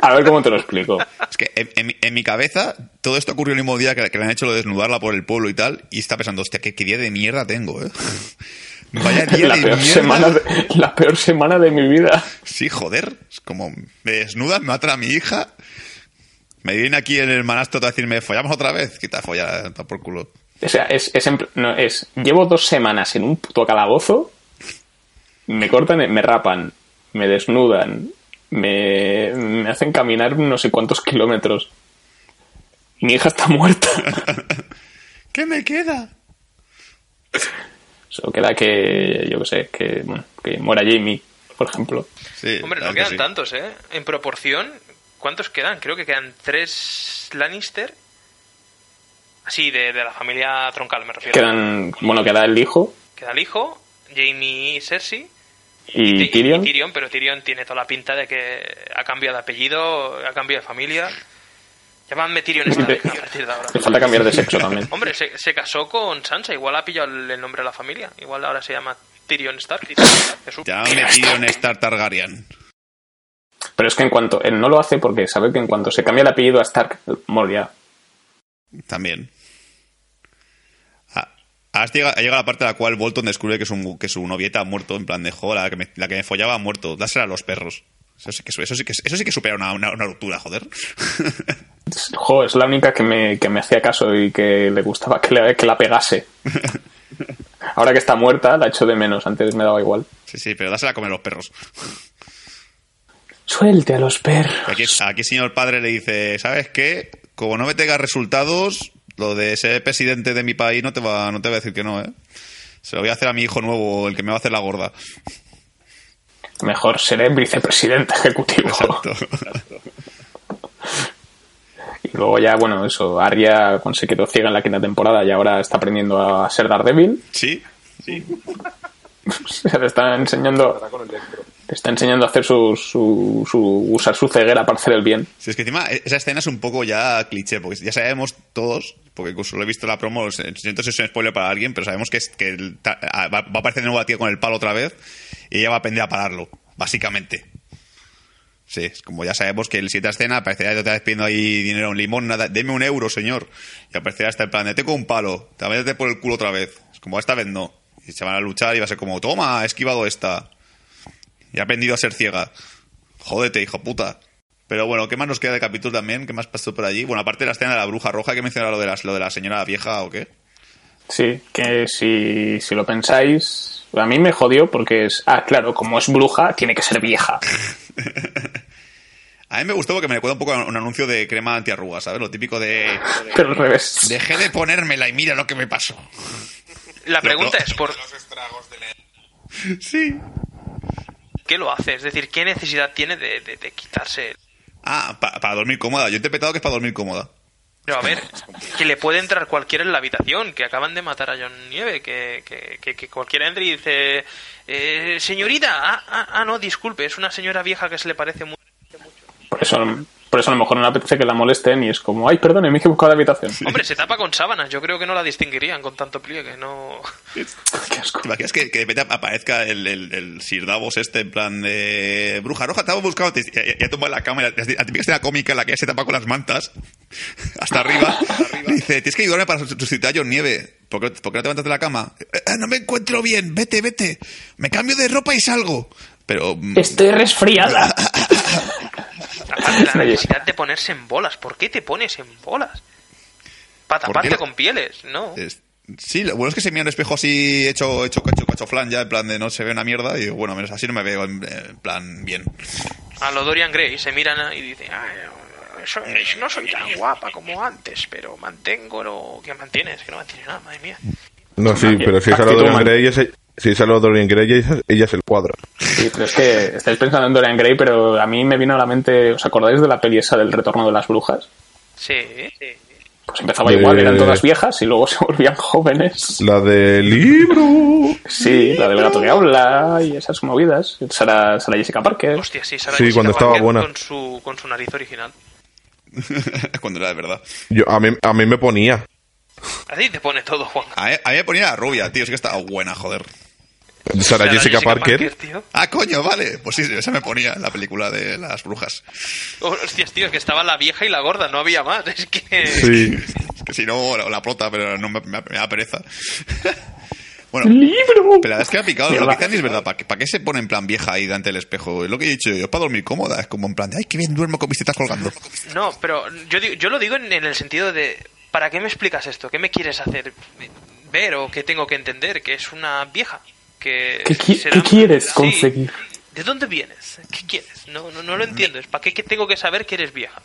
a ver cómo te lo explico Es que en, en mi- en mi cabeza todo esto ocurrió el mismo día que, que le han hecho lo de desnudarla por el pueblo y tal, y está pensando, hostia, qué, qué día de mierda tengo, ¿eh? Vaya día la de peor, mierda. semana de, la peor semana de mi vida. Sí, joder. Es como, me desnudan, me matan a mi hija. Me viene aquí el hermanastro a decirme, follamos otra vez. Quita follar, está por culo. O sea, es, es, en no, es, llevo dos semanas en un puto calabozo, me cortan, me rapan, me desnudan, me, me hacen caminar no sé cuántos kilómetros. Mi hija está muerta. ¿Qué me queda? Solo queda que, yo qué sé, que, bueno, que muera Jamie, por ejemplo. Sí, Hombre, no quedan que sí. tantos, ¿eh? En proporción, ¿cuántos quedan? Creo que quedan tres Lannister. Así, de, de la familia troncal, me refiero. Quedan, bueno, queda el hijo Queda el hijo, Jamie y Cersei. y y Tyrion. Tyrion, pero Tyrion tiene toda la pinta de que ha cambiado de apellido, ha cambiado de familia. Llámame Tyrion Stark a partir de ahora. Le falta cambiar de sexo también. Hombre, se, se casó con Sansa, igual ha pillado el, el nombre de la familia. Igual ahora se llama Tyrion Stark. Llámame Tyrion Star Targaryen. Pero es que en cuanto, él no lo hace porque sabe que en cuanto se cambia el apellido a Stark, morirá. También. Ah, Has llegado, ha llegado la parte en la cual Bolton descubre que su, que su novieta ha muerto, en plan de joder, la que me, la que me follaba ha muerto, dásela a los perros. Eso sí que, eso sí que, eso sí que supera una, una, una ruptura, joder. Jo, es la única que me, que me hacía caso y que le gustaba que, le- que la pegase. Ahora que está muerta, la echo de menos. Antes me daba igual. Sí, sí, pero dásela a comer a los perros. Suelte a los perros. Aquí, aquí señor padre le dice, ¿sabes qué? Como no me tengas resultados, lo de ser presidente de mi país no te va, no te va a decir que no, ¿eh? Se lo voy a hacer a mi hijo nuevo, el que me va a hacer la gorda. Mejor seré vicepresidente ejecutivo. Exacto. Y luego ya, bueno, eso. Arya se quedó ciega en la quinta temporada y ahora está aprendiendo a ser Daredevil. ¿Sí? Se le está enseñando. Te está enseñando a hacer su, su, su- usar su ceguera para hacer el bien. Si es que encima e- esa escena es un poco ya cliché, porque ya sabemos todos, porque incluso lo he visto en la promo, siento si es un spoiler para alguien, pero sabemos que, es, que va, a aparecer de nuevo la tía con el palo otra vez y ella va a aprender a pararlo, básicamente. Sí, es como ya sabemos que el siguiente escena aparecerá otra vez pidiendo ahí dinero un limón, nada, deme un euro, señor. Y aparecerá hasta el plan de un palo, te por el culo otra vez. Es como esta vez no. Y se van a luchar y va a ser como, toma, he esquivado esta. Y ha aprendido a ser ciega. Jódete, hijo puta. Pero bueno, ¿qué más nos queda de capítulo también? ¿Qué más pasó por allí? Bueno, aparte de la escena de la bruja roja, que mencionaba lo de, las, lo de la señora vieja o qué? Sí, que si, si lo pensáis, a mí me jodió porque es, ah, claro, como es bruja, tiene que ser vieja. A mí me gustó porque me recuerda un poco a un anuncio de crema antiarrugas, ¿sabes? Lo típico de... Pero al revés. Dejé de ponérmela y mira lo que me pasó. La pregunta es, ¿por Sí. Qué lo hace? Es decir, ¿qué necesidad tiene de, de- de quitarse? Ah, pa- para dormir cómoda. Yo he interpretado que es para dormir cómoda. Pero a ver, que le puede entrar cualquiera en la habitación, que acaban de matar a John Nieve, que, que, que, que cualquiera entre y dice, eh, señorita, ah, ah, ah, no, disculpe, es una señora vieja que se le parece mucho. Por eso, por eso a lo mejor no le apetece que la molesten y es como, ay, perdone, me he equivocado de habitación. Hombre, se tapa con sábanas, yo creo que no la distinguirían con tanto pliegue, no... Qué asco. ¿Te imaginas que, que de repente aparezca el, el, el Sir Davos este en plan de... Bruja roja, te hemos buscado. te- Ya, ya tumba en la cama. y La, la típica escena cómica en la que ella se tapa con las mantas hasta arriba. y dice, tienes que ayudarme para sustituir a John Nieve. ¿Por qué, por qué no te levantas de la cama? "Eh, eh, no me encuentro bien. Vete, vete. Me cambio de ropa y salgo. Pero... mm, Estoy resfriada. Aparte la necesidad de ponerse en bolas, ¿por qué te pones en bolas? Para ¿Por taparte con pieles, ¿no? Es- sí, lo bueno es que se mira en el espejo así hecho, hecho, hecho, hecho flan ya, en plan de no se ve una mierda y bueno, menos así no me veo en, en plan bien. A lo Dorian Gray se miran y dicen, "Ay, soy- no soy tan guapa como antes, pero mantengo lo que mantienes, que no mantienes nada, madre mía. No, sí, pero si es a lo Dorian. Gray, ese- si es a lo Dorian Gray, ella, ella es el cuadro. Sí, pero es que estáis pensando en Dorian Gray, pero a mí me vino a la mente, ¿os acordáis de la peli esa del retorno de las brujas? Sí, sí. Pues empezaba De- igual, eran todas viejas y luego se volvían jóvenes. La del libro. Sí, la del gato que habla y esas movidas. Sara, Sara Jessica Parker. Hostia, sí, Sarah Sí, Jessica cuando estaba Parker buena. Con su, con su nariz original. Cuando era de verdad. Yo, a, mí, a mí me ponía. A ti te pone todo, Juan. A mí, a mí me ponía la rubia, tío, es que estaba buena, joder. Sarah Jessica, Parker. Ah, coño, vale. Pues sí, esa me ponía en la película de las brujas. Hostias, tío, que estaba la vieja y la gorda, no había más. Es que... Sí. Es que si no, la, la prota, pero no me, me- me da pereza. bueno, ¡Libro! pero la verdad es que ha picado. Lo que dicen es verdad. ¿Para qué, para qué se pone en plan vieja ahí delante del espejo? Es lo que he dicho yo. Es para dormir cómoda. Es como en plan de, ay, qué bien duermo con mis tetas colgando. No, pero yo, digo- yo lo digo en, en el sentido de, ¿para qué me explicas esto? ¿Qué me quieres hacer ver o qué tengo que entender? Que es una vieja. Que ¿Qué qui- será- qué quieres Sí. conseguir? ¿De dónde vienes? ¿Qué quieres? No, no, no lo entiendo. ¿Es ¿Para qué que tengo que saber que eres vieja?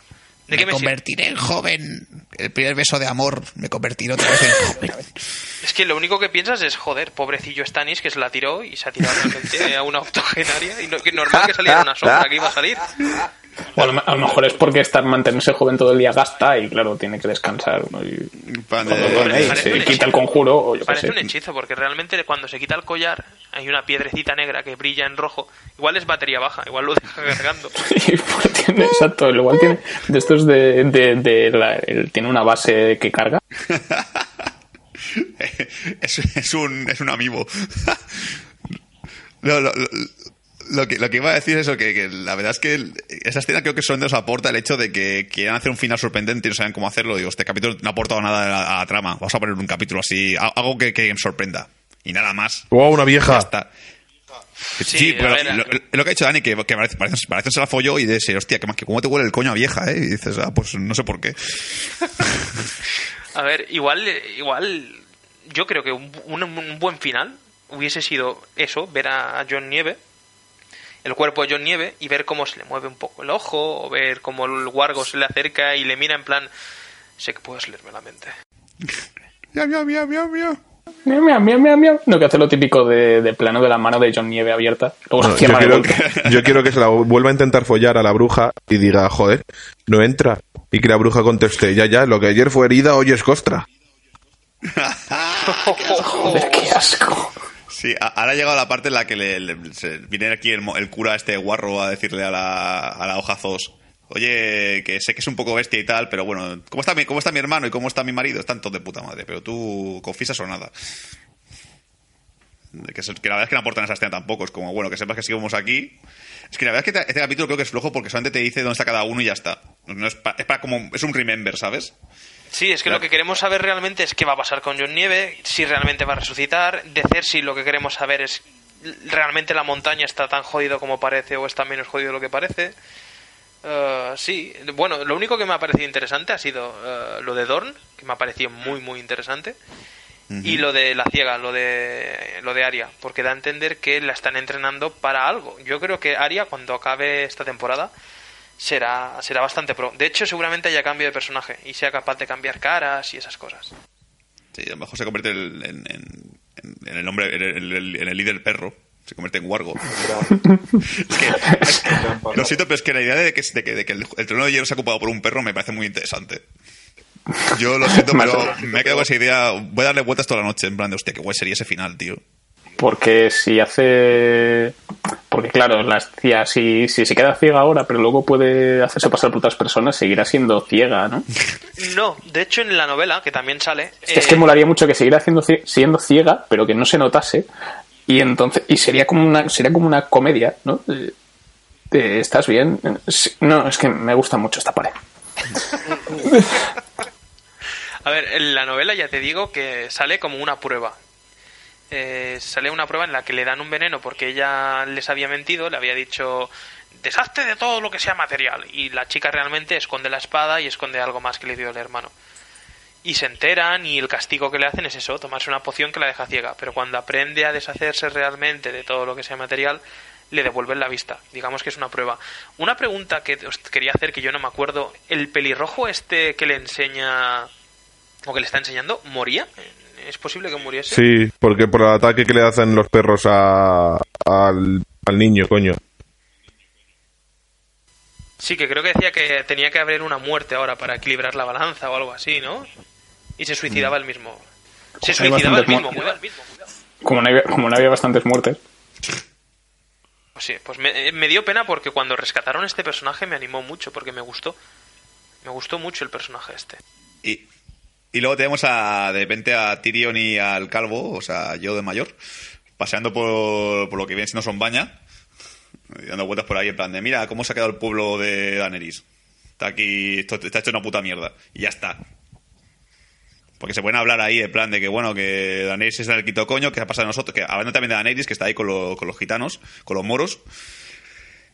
¿De qué me sirve? convertiré en joven. El primer beso de amor me convertiré otra vez en joven. Es que lo único que piensas es, joder, pobrecillo Stanis que se la tiró y se ha tirado a una octogenaria y no, que normal que saliera una sombra que iba a salir. O a, lo, a lo mejor es porque estar mantenerse joven todo el día gasta y claro, tiene que descansar. ¿no? Y cuando duerme se quita el conjuro o yo qué Parece un hechizo, porque realmente cuando se quita el collar hay una piedrecita negra que brilla en rojo. Igual es batería baja, igual lo deja cargando. Y pues tiene, exacto, igual tiene de estos de, de, de la- el- tiene una base que carga. es, es un, es un amigo. No, lo, lo- lo que, lo que iba a decir es eso, que, que la verdad es que esa escena creo que solo nos aporta el hecho de que quieran hacer un final sorprendente y no saben cómo hacerlo. Digo, este capítulo no ha aportado nada a la, a la trama. Vamos a poner un capítulo así, algo que, que sorprenda. Y nada más. ¡Wow, una vieja! Sí, Sí, pero lo, lo que ha dicho Dani, que, que parece, parece, parece se la folló y dice, hostia, que, que cómo te huele el coño a vieja, ¿eh? Y dices, ah, pues no sé por qué. A ver, igual, igual, yo creo que un, un- un buen final hubiese sido eso, ver a John Nieve, el cuerpo de John Nieve, y ver cómo se le mueve un poco el ojo, o ver cómo el guargo se le acerca y le mira en plan, sé que puedes leerme la mente. Miau, miau, miau, miau, miau. Miau, miau, miau, miau, miau. No, que hace lo típico de, de plano de la mano de John Nieve abierta. Luego se No, yo, quiero, golpe. yo quiero que se la vuelva a intentar follar a la bruja y diga, joder, no entra. Y que la bruja conteste, ya, ya, lo que ayer fue herida, hoy es costra. Joder, qué asco. Sí, ahora ha llegado la parte en la que le, se- viene aquí el, el cura este guarro a decirle a la, a la hoja Zos, oye, que sé que es un poco bestia y tal, pero bueno, ¿cómo está mi, cómo está mi hermano y cómo está mi marido? Están todos de puta madre, pero tú confiesas o nada. Que, que la verdad es que no aportan esa escena tampoco, es como, bueno, que sepas que seguimos aquí. Es que la verdad es que te- este capítulo creo que es flojo porque solamente te dice dónde está cada uno y ya está. No es, pa- es para como, es un remember, ¿sabes? Sí, es que Claro. lo que queremos saber realmente es qué va a pasar con John Nieve, si realmente va a resucitar, de si lo que queremos saber es realmente la montaña está tan jodido como parece o está menos jodido de lo que parece. Eh, sí, bueno, lo único que me ha parecido interesante ha sido eh, lo de Dorn, que me ha parecido muy, muy interesante. Y lo de la ciega, lo de lo de Aria, porque da a entender que la están entrenando para algo. Yo creo que Aria cuando acabe esta temporada será será bastante pro. De hecho, seguramente haya cambio de personaje y sea capaz de cambiar caras y esas cosas. Sí, a lo mejor se convierte en, en- en- en el hombre, en el, en el líder perro. Se convierte en Wargo. Es que- es que- lo siento, pero es que la idea de que, de que, de que el, el trono de hierro se ha ocupado por un perro me parece muy interesante. Yo lo siento, pero me he quedado con esa idea. Voy a darle vueltas toda la noche, en plan de, hostia, qué guay sería ese final, tío. Porque si hace. Porque claro, la cia- si, si se queda ciega ahora, pero luego puede hacerse pasar por otras personas, seguirá siendo ciega, ¿no? No, de hecho en la novela, que también sale... Es eh, que molaría mucho que siguiera cie- siendo ciega, pero que no se notase. Y entonces. Y sería como una, sería como una comedia, ¿no? ¿Estás bien? No, es que me gusta mucho esta pared. A ver, en la novela ya te digo que sale como una prueba. Eh, sale una prueba en la que le dan un veneno porque ella les había mentido, le había dicho deshazte de todo lo que sea material y la chica realmente esconde la espada y esconde algo más que le dio el hermano. Y se enteran y el castigo que le hacen es eso, tomarse una poción que la deja ciega. Pero cuando aprende a deshacerse realmente de todo lo que sea material, le devuelven la vista. Digamos que es una prueba. Una pregunta que os quería hacer que yo no me acuerdo. ¿El pelirrojo este que le enseña o que le está enseñando moría? ¿Es posible que muriese? Sí, porque por el ataque que le hacen los perros a, al, al niño, coño. Sí, que creo que decía que tenía que haber una muerte ahora para equilibrar la balanza o algo así, ¿no? Y se suicidaba el mismo. Se suicidaba el mismo, mu- cuidado. Como no, había, como no había bastantes muertes. Pues sí, pues me, me dio pena porque cuando rescataron este personaje me animó mucho porque me gustó. Me gustó mucho el personaje este. Y, y luego tenemos a, de repente a Tyrion y al calvo, o sea, yo de mayor, paseando por, por lo que viene siendo Sombaña, y dando vueltas por ahí en plan de, mira, cómo se ha quedado el pueblo de Daenerys. Está aquí, esto está hecho una puta mierda. Y ya está. Porque se pueden hablar ahí en plan de que, bueno, que Daenerys es el quito coño, que ha pasado a nosotros, que hablando también de Daenerys, que está ahí con, lo- con los gitanos, con los moros,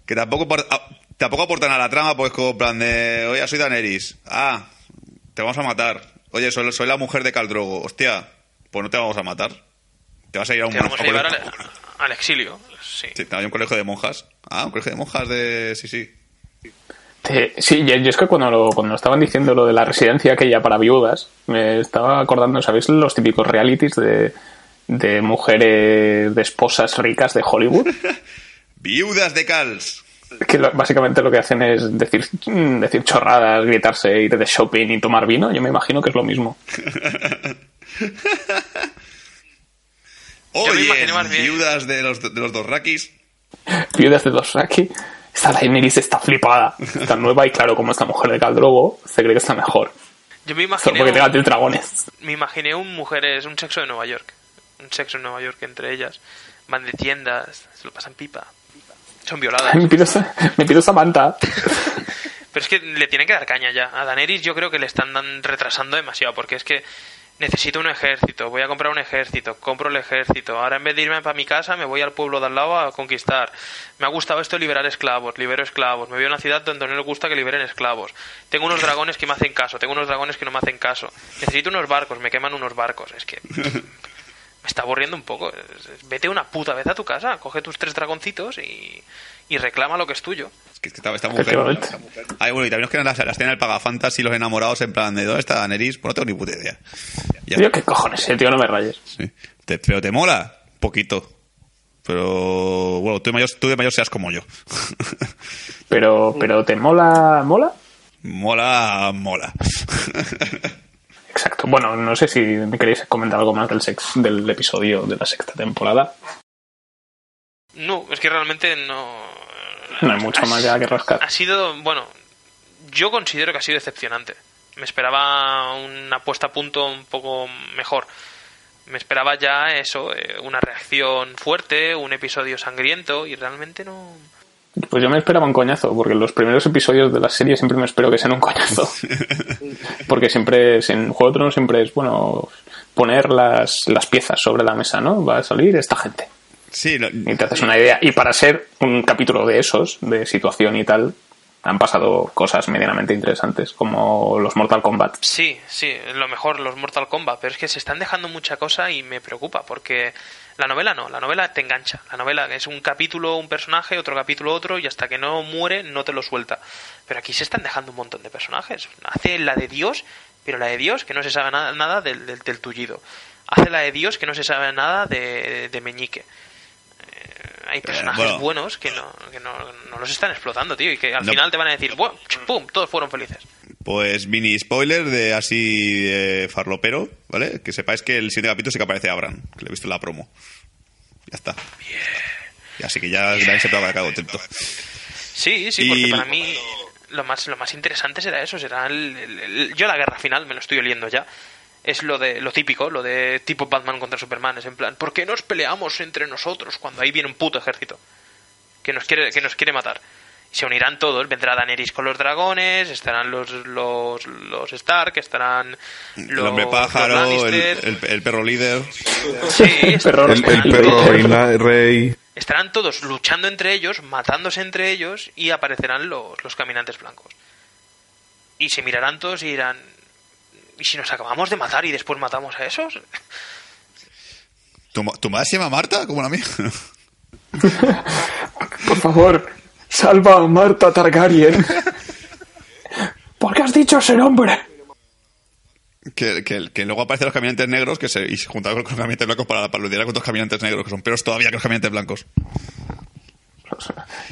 que tampoco, apor- a- tampoco aportan a la trama, pues como en plan de, oye, soy Daenerys, ah, te vamos a matar, oye, soy, soy la mujer de Caldrogo, hostia, pues no te vamos a matar, te vas a ir a un, Te vamos a llevar al, exilio. Sí. A un colegio de monjas, ah, un colegio de monjas de, sí, sí, sí, yo, yo es que cuando lo, cuando estaban diciendo lo de la residencia aquella para viudas, me estaba acordando, ¿sabéis? Los típicos realities de, de mujeres, de esposas ricas de Hollywood, viudas de Cals, que lo- básicamente lo que hacen es decir, mm, decir chorradas, gritarse, ir de shopping y tomar vino. Yo me imagino que es lo mismo. Yo me oye, viudas de los, de los dos rakis, Viudas de Dosraki. Esta Daenerys está flipada, está nueva y claro, como esta mujer de Caldrogo, se cree que está mejor. Yo me Solo imaginé, porque tenga un, dragones. me imaginé un mujeres, un sexo de Nueva York. Un sexo en Nueva York entre ellas. Van de tiendas, se lo pasan pipa. Son violadas. Me pido, esa- me pido Samantha. Pero es que le tienen que dar caña ya. A Daenerys yo creo que le están dan- retrasando demasiado, porque es que necesito un ejército, voy a comprar un ejército, compro el ejército. Ahora en vez de irme para mi casa, me voy al pueblo de al lado a conquistar. Me ha gustado esto de liberar esclavos, libero esclavos. Me voy a una ciudad donde no le gusta que liberen esclavos. Tengo unos dragones que me hacen caso, tengo unos dragones que no me hacen caso. Necesito unos barcos, me queman unos barcos. Es que me está aburriendo un poco. Es- es- Vete una puta vez a tu casa, coge tus tres dragoncitos y, y reclama lo que es tuyo. Es que esta, esta mujer. Efectivamente. esta mujer. Ay, bueno, y también nos quedan las, la escena del pagafantas y los enamorados en plan de ¿dónde está Daenerys? Pues no tengo ni puta idea. Ya Tío, qué cojones, eh, tío, no me rayes. Sí. Te- pero te mola, poquito. Pero bueno, tú de mayor, tú de mayor seas como yo. Pero, pero ¿te mola, mola? mola, mola. Exacto. Bueno, no sé si me queréis comentar algo más del, sex, del episodio de la sexta temporada. No, es que realmente no. No hay mucho Ha más ya que rascar. Ha sido, bueno, yo considero que ha sido decepcionante. Me esperaba una puesta a punto un poco mejor. Me esperaba ya eso, eh, una reacción fuerte, un episodio sangriento y realmente no. Pues yo me esperaba un coñazo, porque los primeros episodios de la serie siempre me espero que sean un coñazo. porque siempre, es- en Juego de Tronos siempre es, bueno, poner las, las piezas sobre la mesa, ¿no? Va a salir esta gente. Sí, lo- Y te haces una idea. Y para ser un capítulo de esos, de situación y tal, han pasado cosas medianamente interesantes, como los Mortal Kombat. Sí, sí, lo mejor los Mortal Kombat, pero es que se están dejando mucha cosa y me preocupa porque la novela no, la novela te engancha. La novela es un capítulo, un personaje, otro capítulo, otro y hasta que no muere no te lo suelta. Pero aquí se están dejando un montón de personajes. Hace la de Dios, pero la de Dios que no se sabe nada, nada del, del, del tullido. Hace la de Dios que no se sabe nada de, de Meñique. Eh, hay personajes bueno. buenos que, no, que no, no los están explotando, tío, y que al No. final te van a decir, ¡Buah! ¡pum! Todos fueron felices. Pues mini spoiler de así de farlopero, ¿vale? Que sepáis que el siguiente capítulo sí que aparece Abraham, que lo he visto en la promo. Ya está. Así que ya Dani se puede quedar contento. Sí, sí, Y- porque para mí lo más, lo más interesante será eso, será el, el- el- yo la guerra final, me lo estoy oliendo ya. Es lo de lo típico, lo de tipo Batman contra Superman, es en plan, ¿por qué nos peleamos entre nosotros cuando ahí viene un puto ejército que nos quiere que nos quiere matar? Se unirán todos, vendrá Daenerys con los dragones, estarán los los, los Stark, estarán los, el hombre los pájaro, el, Lannister. el- el perro líder. Sí, El perro El, el perro rey. Estarán todos luchando entre ellos, matándose entre ellos y aparecerán los, los caminantes blancos. Y se mirarán todos y dirán, ¿y si nos acabamos de matar y después matamos a esos? ¿Tu, tu madre se llama Marta? Como la mía. Por favor, salva a Marta Targaryen. ¿Por qué has dicho ese nombre? que, que, que luego aparecen los caminantes negros que se, y se juntan con los caminantes blancos para, para lidiar con los caminantes negros, que son peores todavía que los caminantes blancos.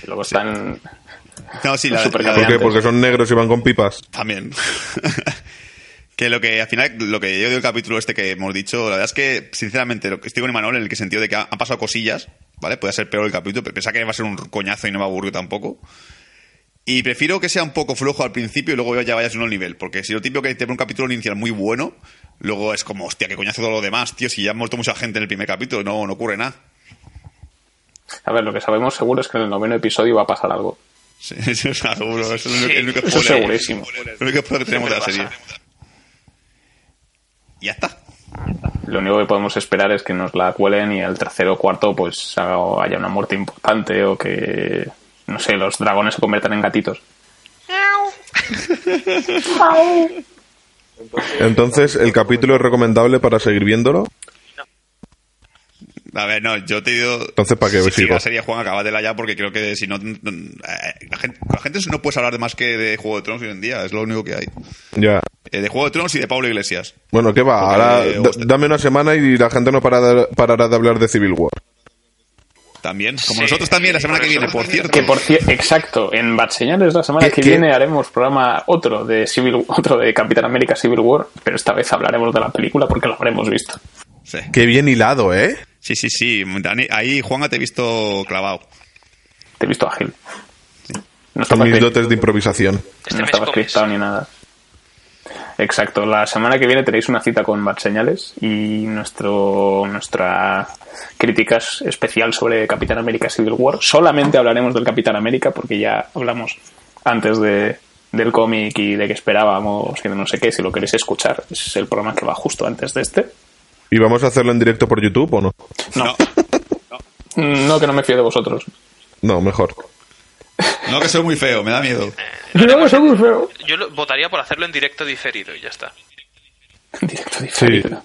Y luego están. No, sí, la, ¿Por qué? Porque son negros y van con pipas. También. que lo que al final, lo que yo del capítulo este que hemos dicho, la verdad es que, sinceramente, lo que estoy con Imanol en el que sentido de que ha- han pasado cosillas, ¿vale? Puede ser peor el capítulo, pero pensaba que va a ser un coñazo y no me aburrió tampoco. Y prefiero que sea un poco flojo al principio y luego ya vayas a un nivel. Porque si lo típico que te pone un capítulo inicial muy bueno, luego es como, hostia, que coñazo todo lo demás, tío. Si ya ha muerto mucha gente en el primer capítulo, no, no ocurre nada. A ver, lo que sabemos seguro es que en el noveno episodio va a pasar algo. Sí, eso es seguro. Eso es el único, Sí, el único eso es segurísimo. El único que tenemos de la serie. pasa. Y ya está. Lo único que podemos esperar es que nos la cuelen y el tercero o cuarto pues haya una muerte importante o que, no sé, los dragones se conviertan en gatitos. Entonces, ¿el capítulo es recomendable para seguir viéndolo? A ver, no, yo te digo. Entonces, ¿para qué si sigo? la serie Juan, acábatela ya porque creo que si no. eh, La gente, la no puedes hablar de más que de Juego de Tronos hoy en día, es lo único que hay. Ya. Eh, de Juego de Tronos y de Pablo Iglesias. Bueno, ¿qué va? Porque, Ahora eh, dame una semana y la gente no para- parará de hablar de Civil War. También. Como Sí, nosotros también la semana que viene, por cierto. Que por cierto, exacto, en Bad Señales la semana ¿Qué- que qué? viene haremos programa otro de Civil, otro de Capitán América Civil War, pero esta vez hablaremos de la película porque lo habremos visto. Sí, Qué bien hilado, ¿eh? Sí, sí. sí. Dani- ahí, Juan, te he visto clavado. Te he visto ágil. No Con estaba, mis dotes de improvisación. Este no mes estaba scriptado ni nada. Exacto, la semana que viene tenéis una cita con Bad Señales y nuestro, nuestra críticas especial sobre Capitán América Civil War. Solamente hablaremos del Capitán América porque ya hablamos antes de, del cómic y de que esperábamos y de no sé qué. Si lo queréis escuchar, es el programa que va justo antes de este. ¿Y vamos a hacerlo en directo por YouTube o no? No, no que no me fío de vosotros. No, mejor. No, que soy muy feo, me da miedo. No, que soy muy feo. Yo lo- votaría por hacerlo en directo diferido y ya está. Directo diferido.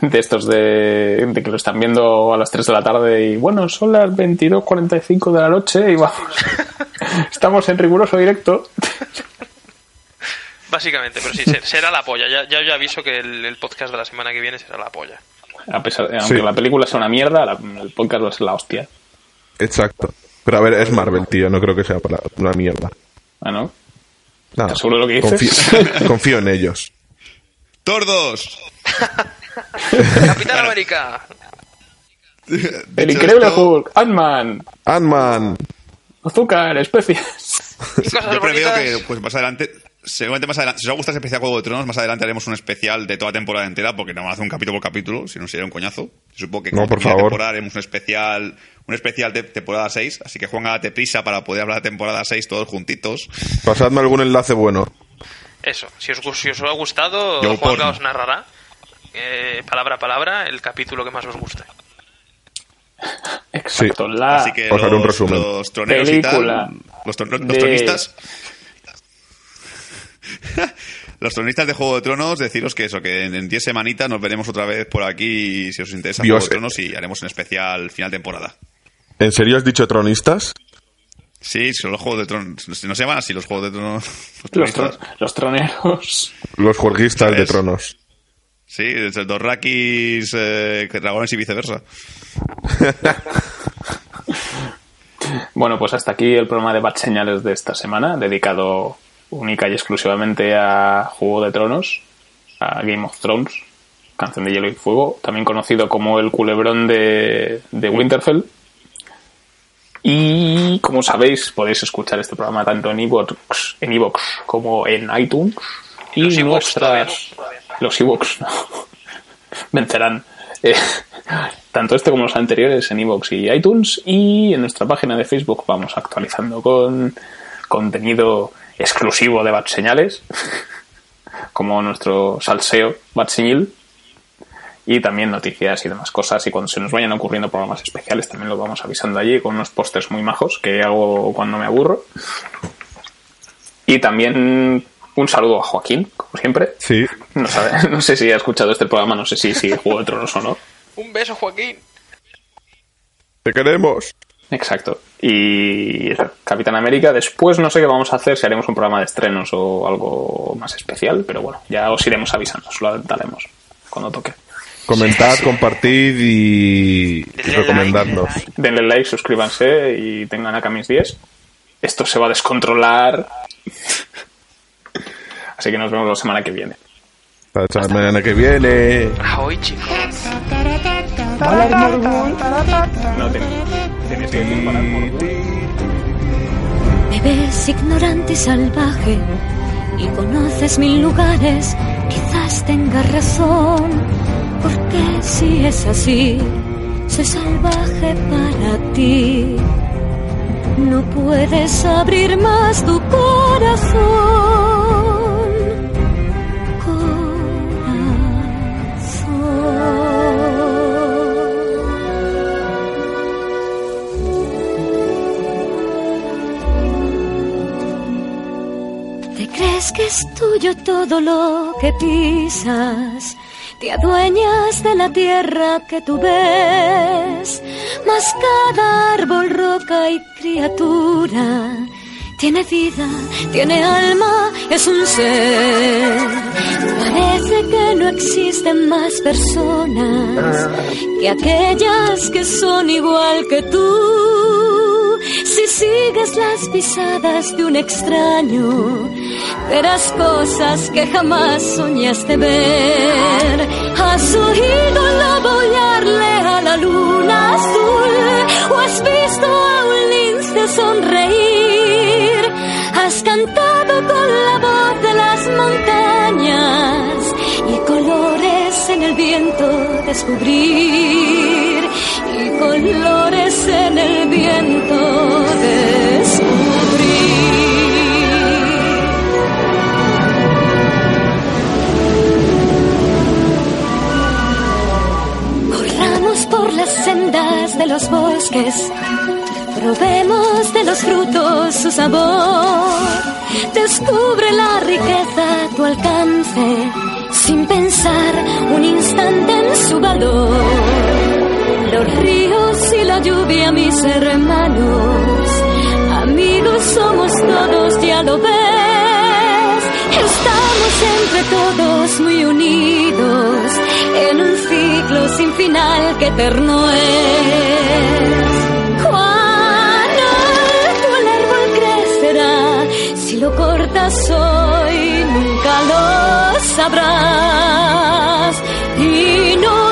De estos de, de que lo están viendo a las 3 de la tarde y bueno, son las 22.45 de la noche y vamos. Estamos en riguroso directo. Básicamente, pero sí, ser- será la polla. Ya, ya, ya aviso que el, el podcast de la semana que viene será la polla. A pesar de, aunque Sí. la película sea una mierda, la- el podcast va a ser la hostia. Exacto. Pero a ver, es Marvel, tío. No creo que sea para una mierda. Ah, ¿no? Nada. ¿Estás seguro de lo que dices? Confío, confío en ellos. Tordos. Capitán América. El increíble esto- Hulk, Ant-Man, Ant-Man. azúcar, especias. Yo preveo que pues más adelante, seguramente más adelante, si os ha gustado ese especial Juego de Tronos, más adelante haremos un especial de toda la temporada entera, porque no vamos a hacer un capítulo por capítulo, si no sería un coñazo. Supongo que No, por favor. temporada haremos un especial, un especial de temporada 6, así que Juan, date prisa para poder hablar de temporada 6 todos juntitos. Pasadme algún enlace bueno. Eso, si os, si os ha gustado, Yo porno. os narrará, eh, palabra a palabra, el capítulo que más os guste. Exacto, la Así que os haré un los, resumen. los troneros Película y tal, los, tron- los de- tronistas, los tronistas de Juego de Tronos, deciros que eso, que en en 10 semanitas nos veremos otra vez por aquí, si os interesa Dios, Juego de eh. Tronos, y haremos un especial final temporada. ¿En serio has dicho tronistas? Sí, son los Juegos de Tronos. No se llaman así los Juegos de Tronos. Los troneros. Los juerguistas de tronos. Sí, es el Dorrakis, eh, dragones y viceversa. Bueno, pues hasta aquí el programa de Bad Señales de esta semana, dedicado única y exclusivamente a Juego de Tronos, a Game of Thrones, Canción de Hielo y Fuego, también conocido como el culebrón de, de Winterfell. Y como sabéis, podéis escuchar este programa tanto en iVoox en iVoox como en iTunes. Y Los todavía nuestras. Los iVoox, no. Vencerán. Eh, tanto este como los anteriores en iVoox y iTunes. Y en nuestra página de Facebook vamos actualizando con contenido exclusivo de Bad Señales, como nuestro salseo Bad Señil y también noticias y demás cosas. Y cuando se nos vayan ocurriendo programas especiales, también los vamos avisando allí con unos pósters muy majos que hago cuando me aburro. Y también un saludo a Joaquín, como siempre. Sí. No, sabe- no sé si ha escuchado este programa, no sé si sigue Juego de Tronos o no. Un beso, Joaquín. Te queremos. Exacto. Y Capitán América, después no sé qué vamos a hacer, si haremos un programa de estrenos o algo más especial, pero bueno, ya os iremos avisando, os lo adelantaremos cuando toque. Comentad, compartid y, recomendadnos. like, denle denle like, suscríbanse y tengan acá mis 10. Esto se va a descontrolar. Así que nos vemos la semana que viene. Hasta la semana que viene. Ahoy, chicos. No te- Me ves ignorante y salvaje y conoces mil lugares, quizás tengas razón, porque si es así, soy salvaje para ti. No puedes abrir más tu. Corazón. Crees que es tuyo todo lo que pisas? Te adueñas de la tierra que tú ves, mas cada árbol, roca y criatura tiene vida, tiene alma, es un ser. Parece que no existen más personas que aquellas que son igual que tú. Si sigues las pisadas de un extraño, verás cosas que jamás soñaste ver. Has oído aullarle a la luna azul, o has visto a un lince sonreír. Has cantado con la voz de las montañas y colores en el viento descubrir. Y colores en el viento descubrir. Las sendas de los bosques, probemos de los frutos su sabor. Descubre la riqueza a tu alcance, sin pensar un instante en su valor. Los ríos y la lluvia, mis hermanos, amigos somos todos, ya lo ves. Estamos entre todos muy unidos en un ciclo sin final que eterno es. Cuán alto el árbol crecerá si lo cortas hoy nunca lo sabrás y no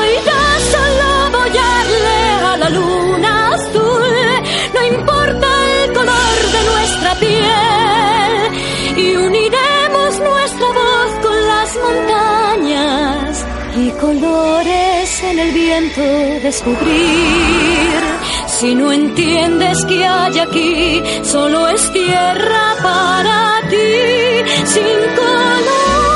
viento descubrir. Si no entiendes que hay aquí, solo es tierra para ti, sin colores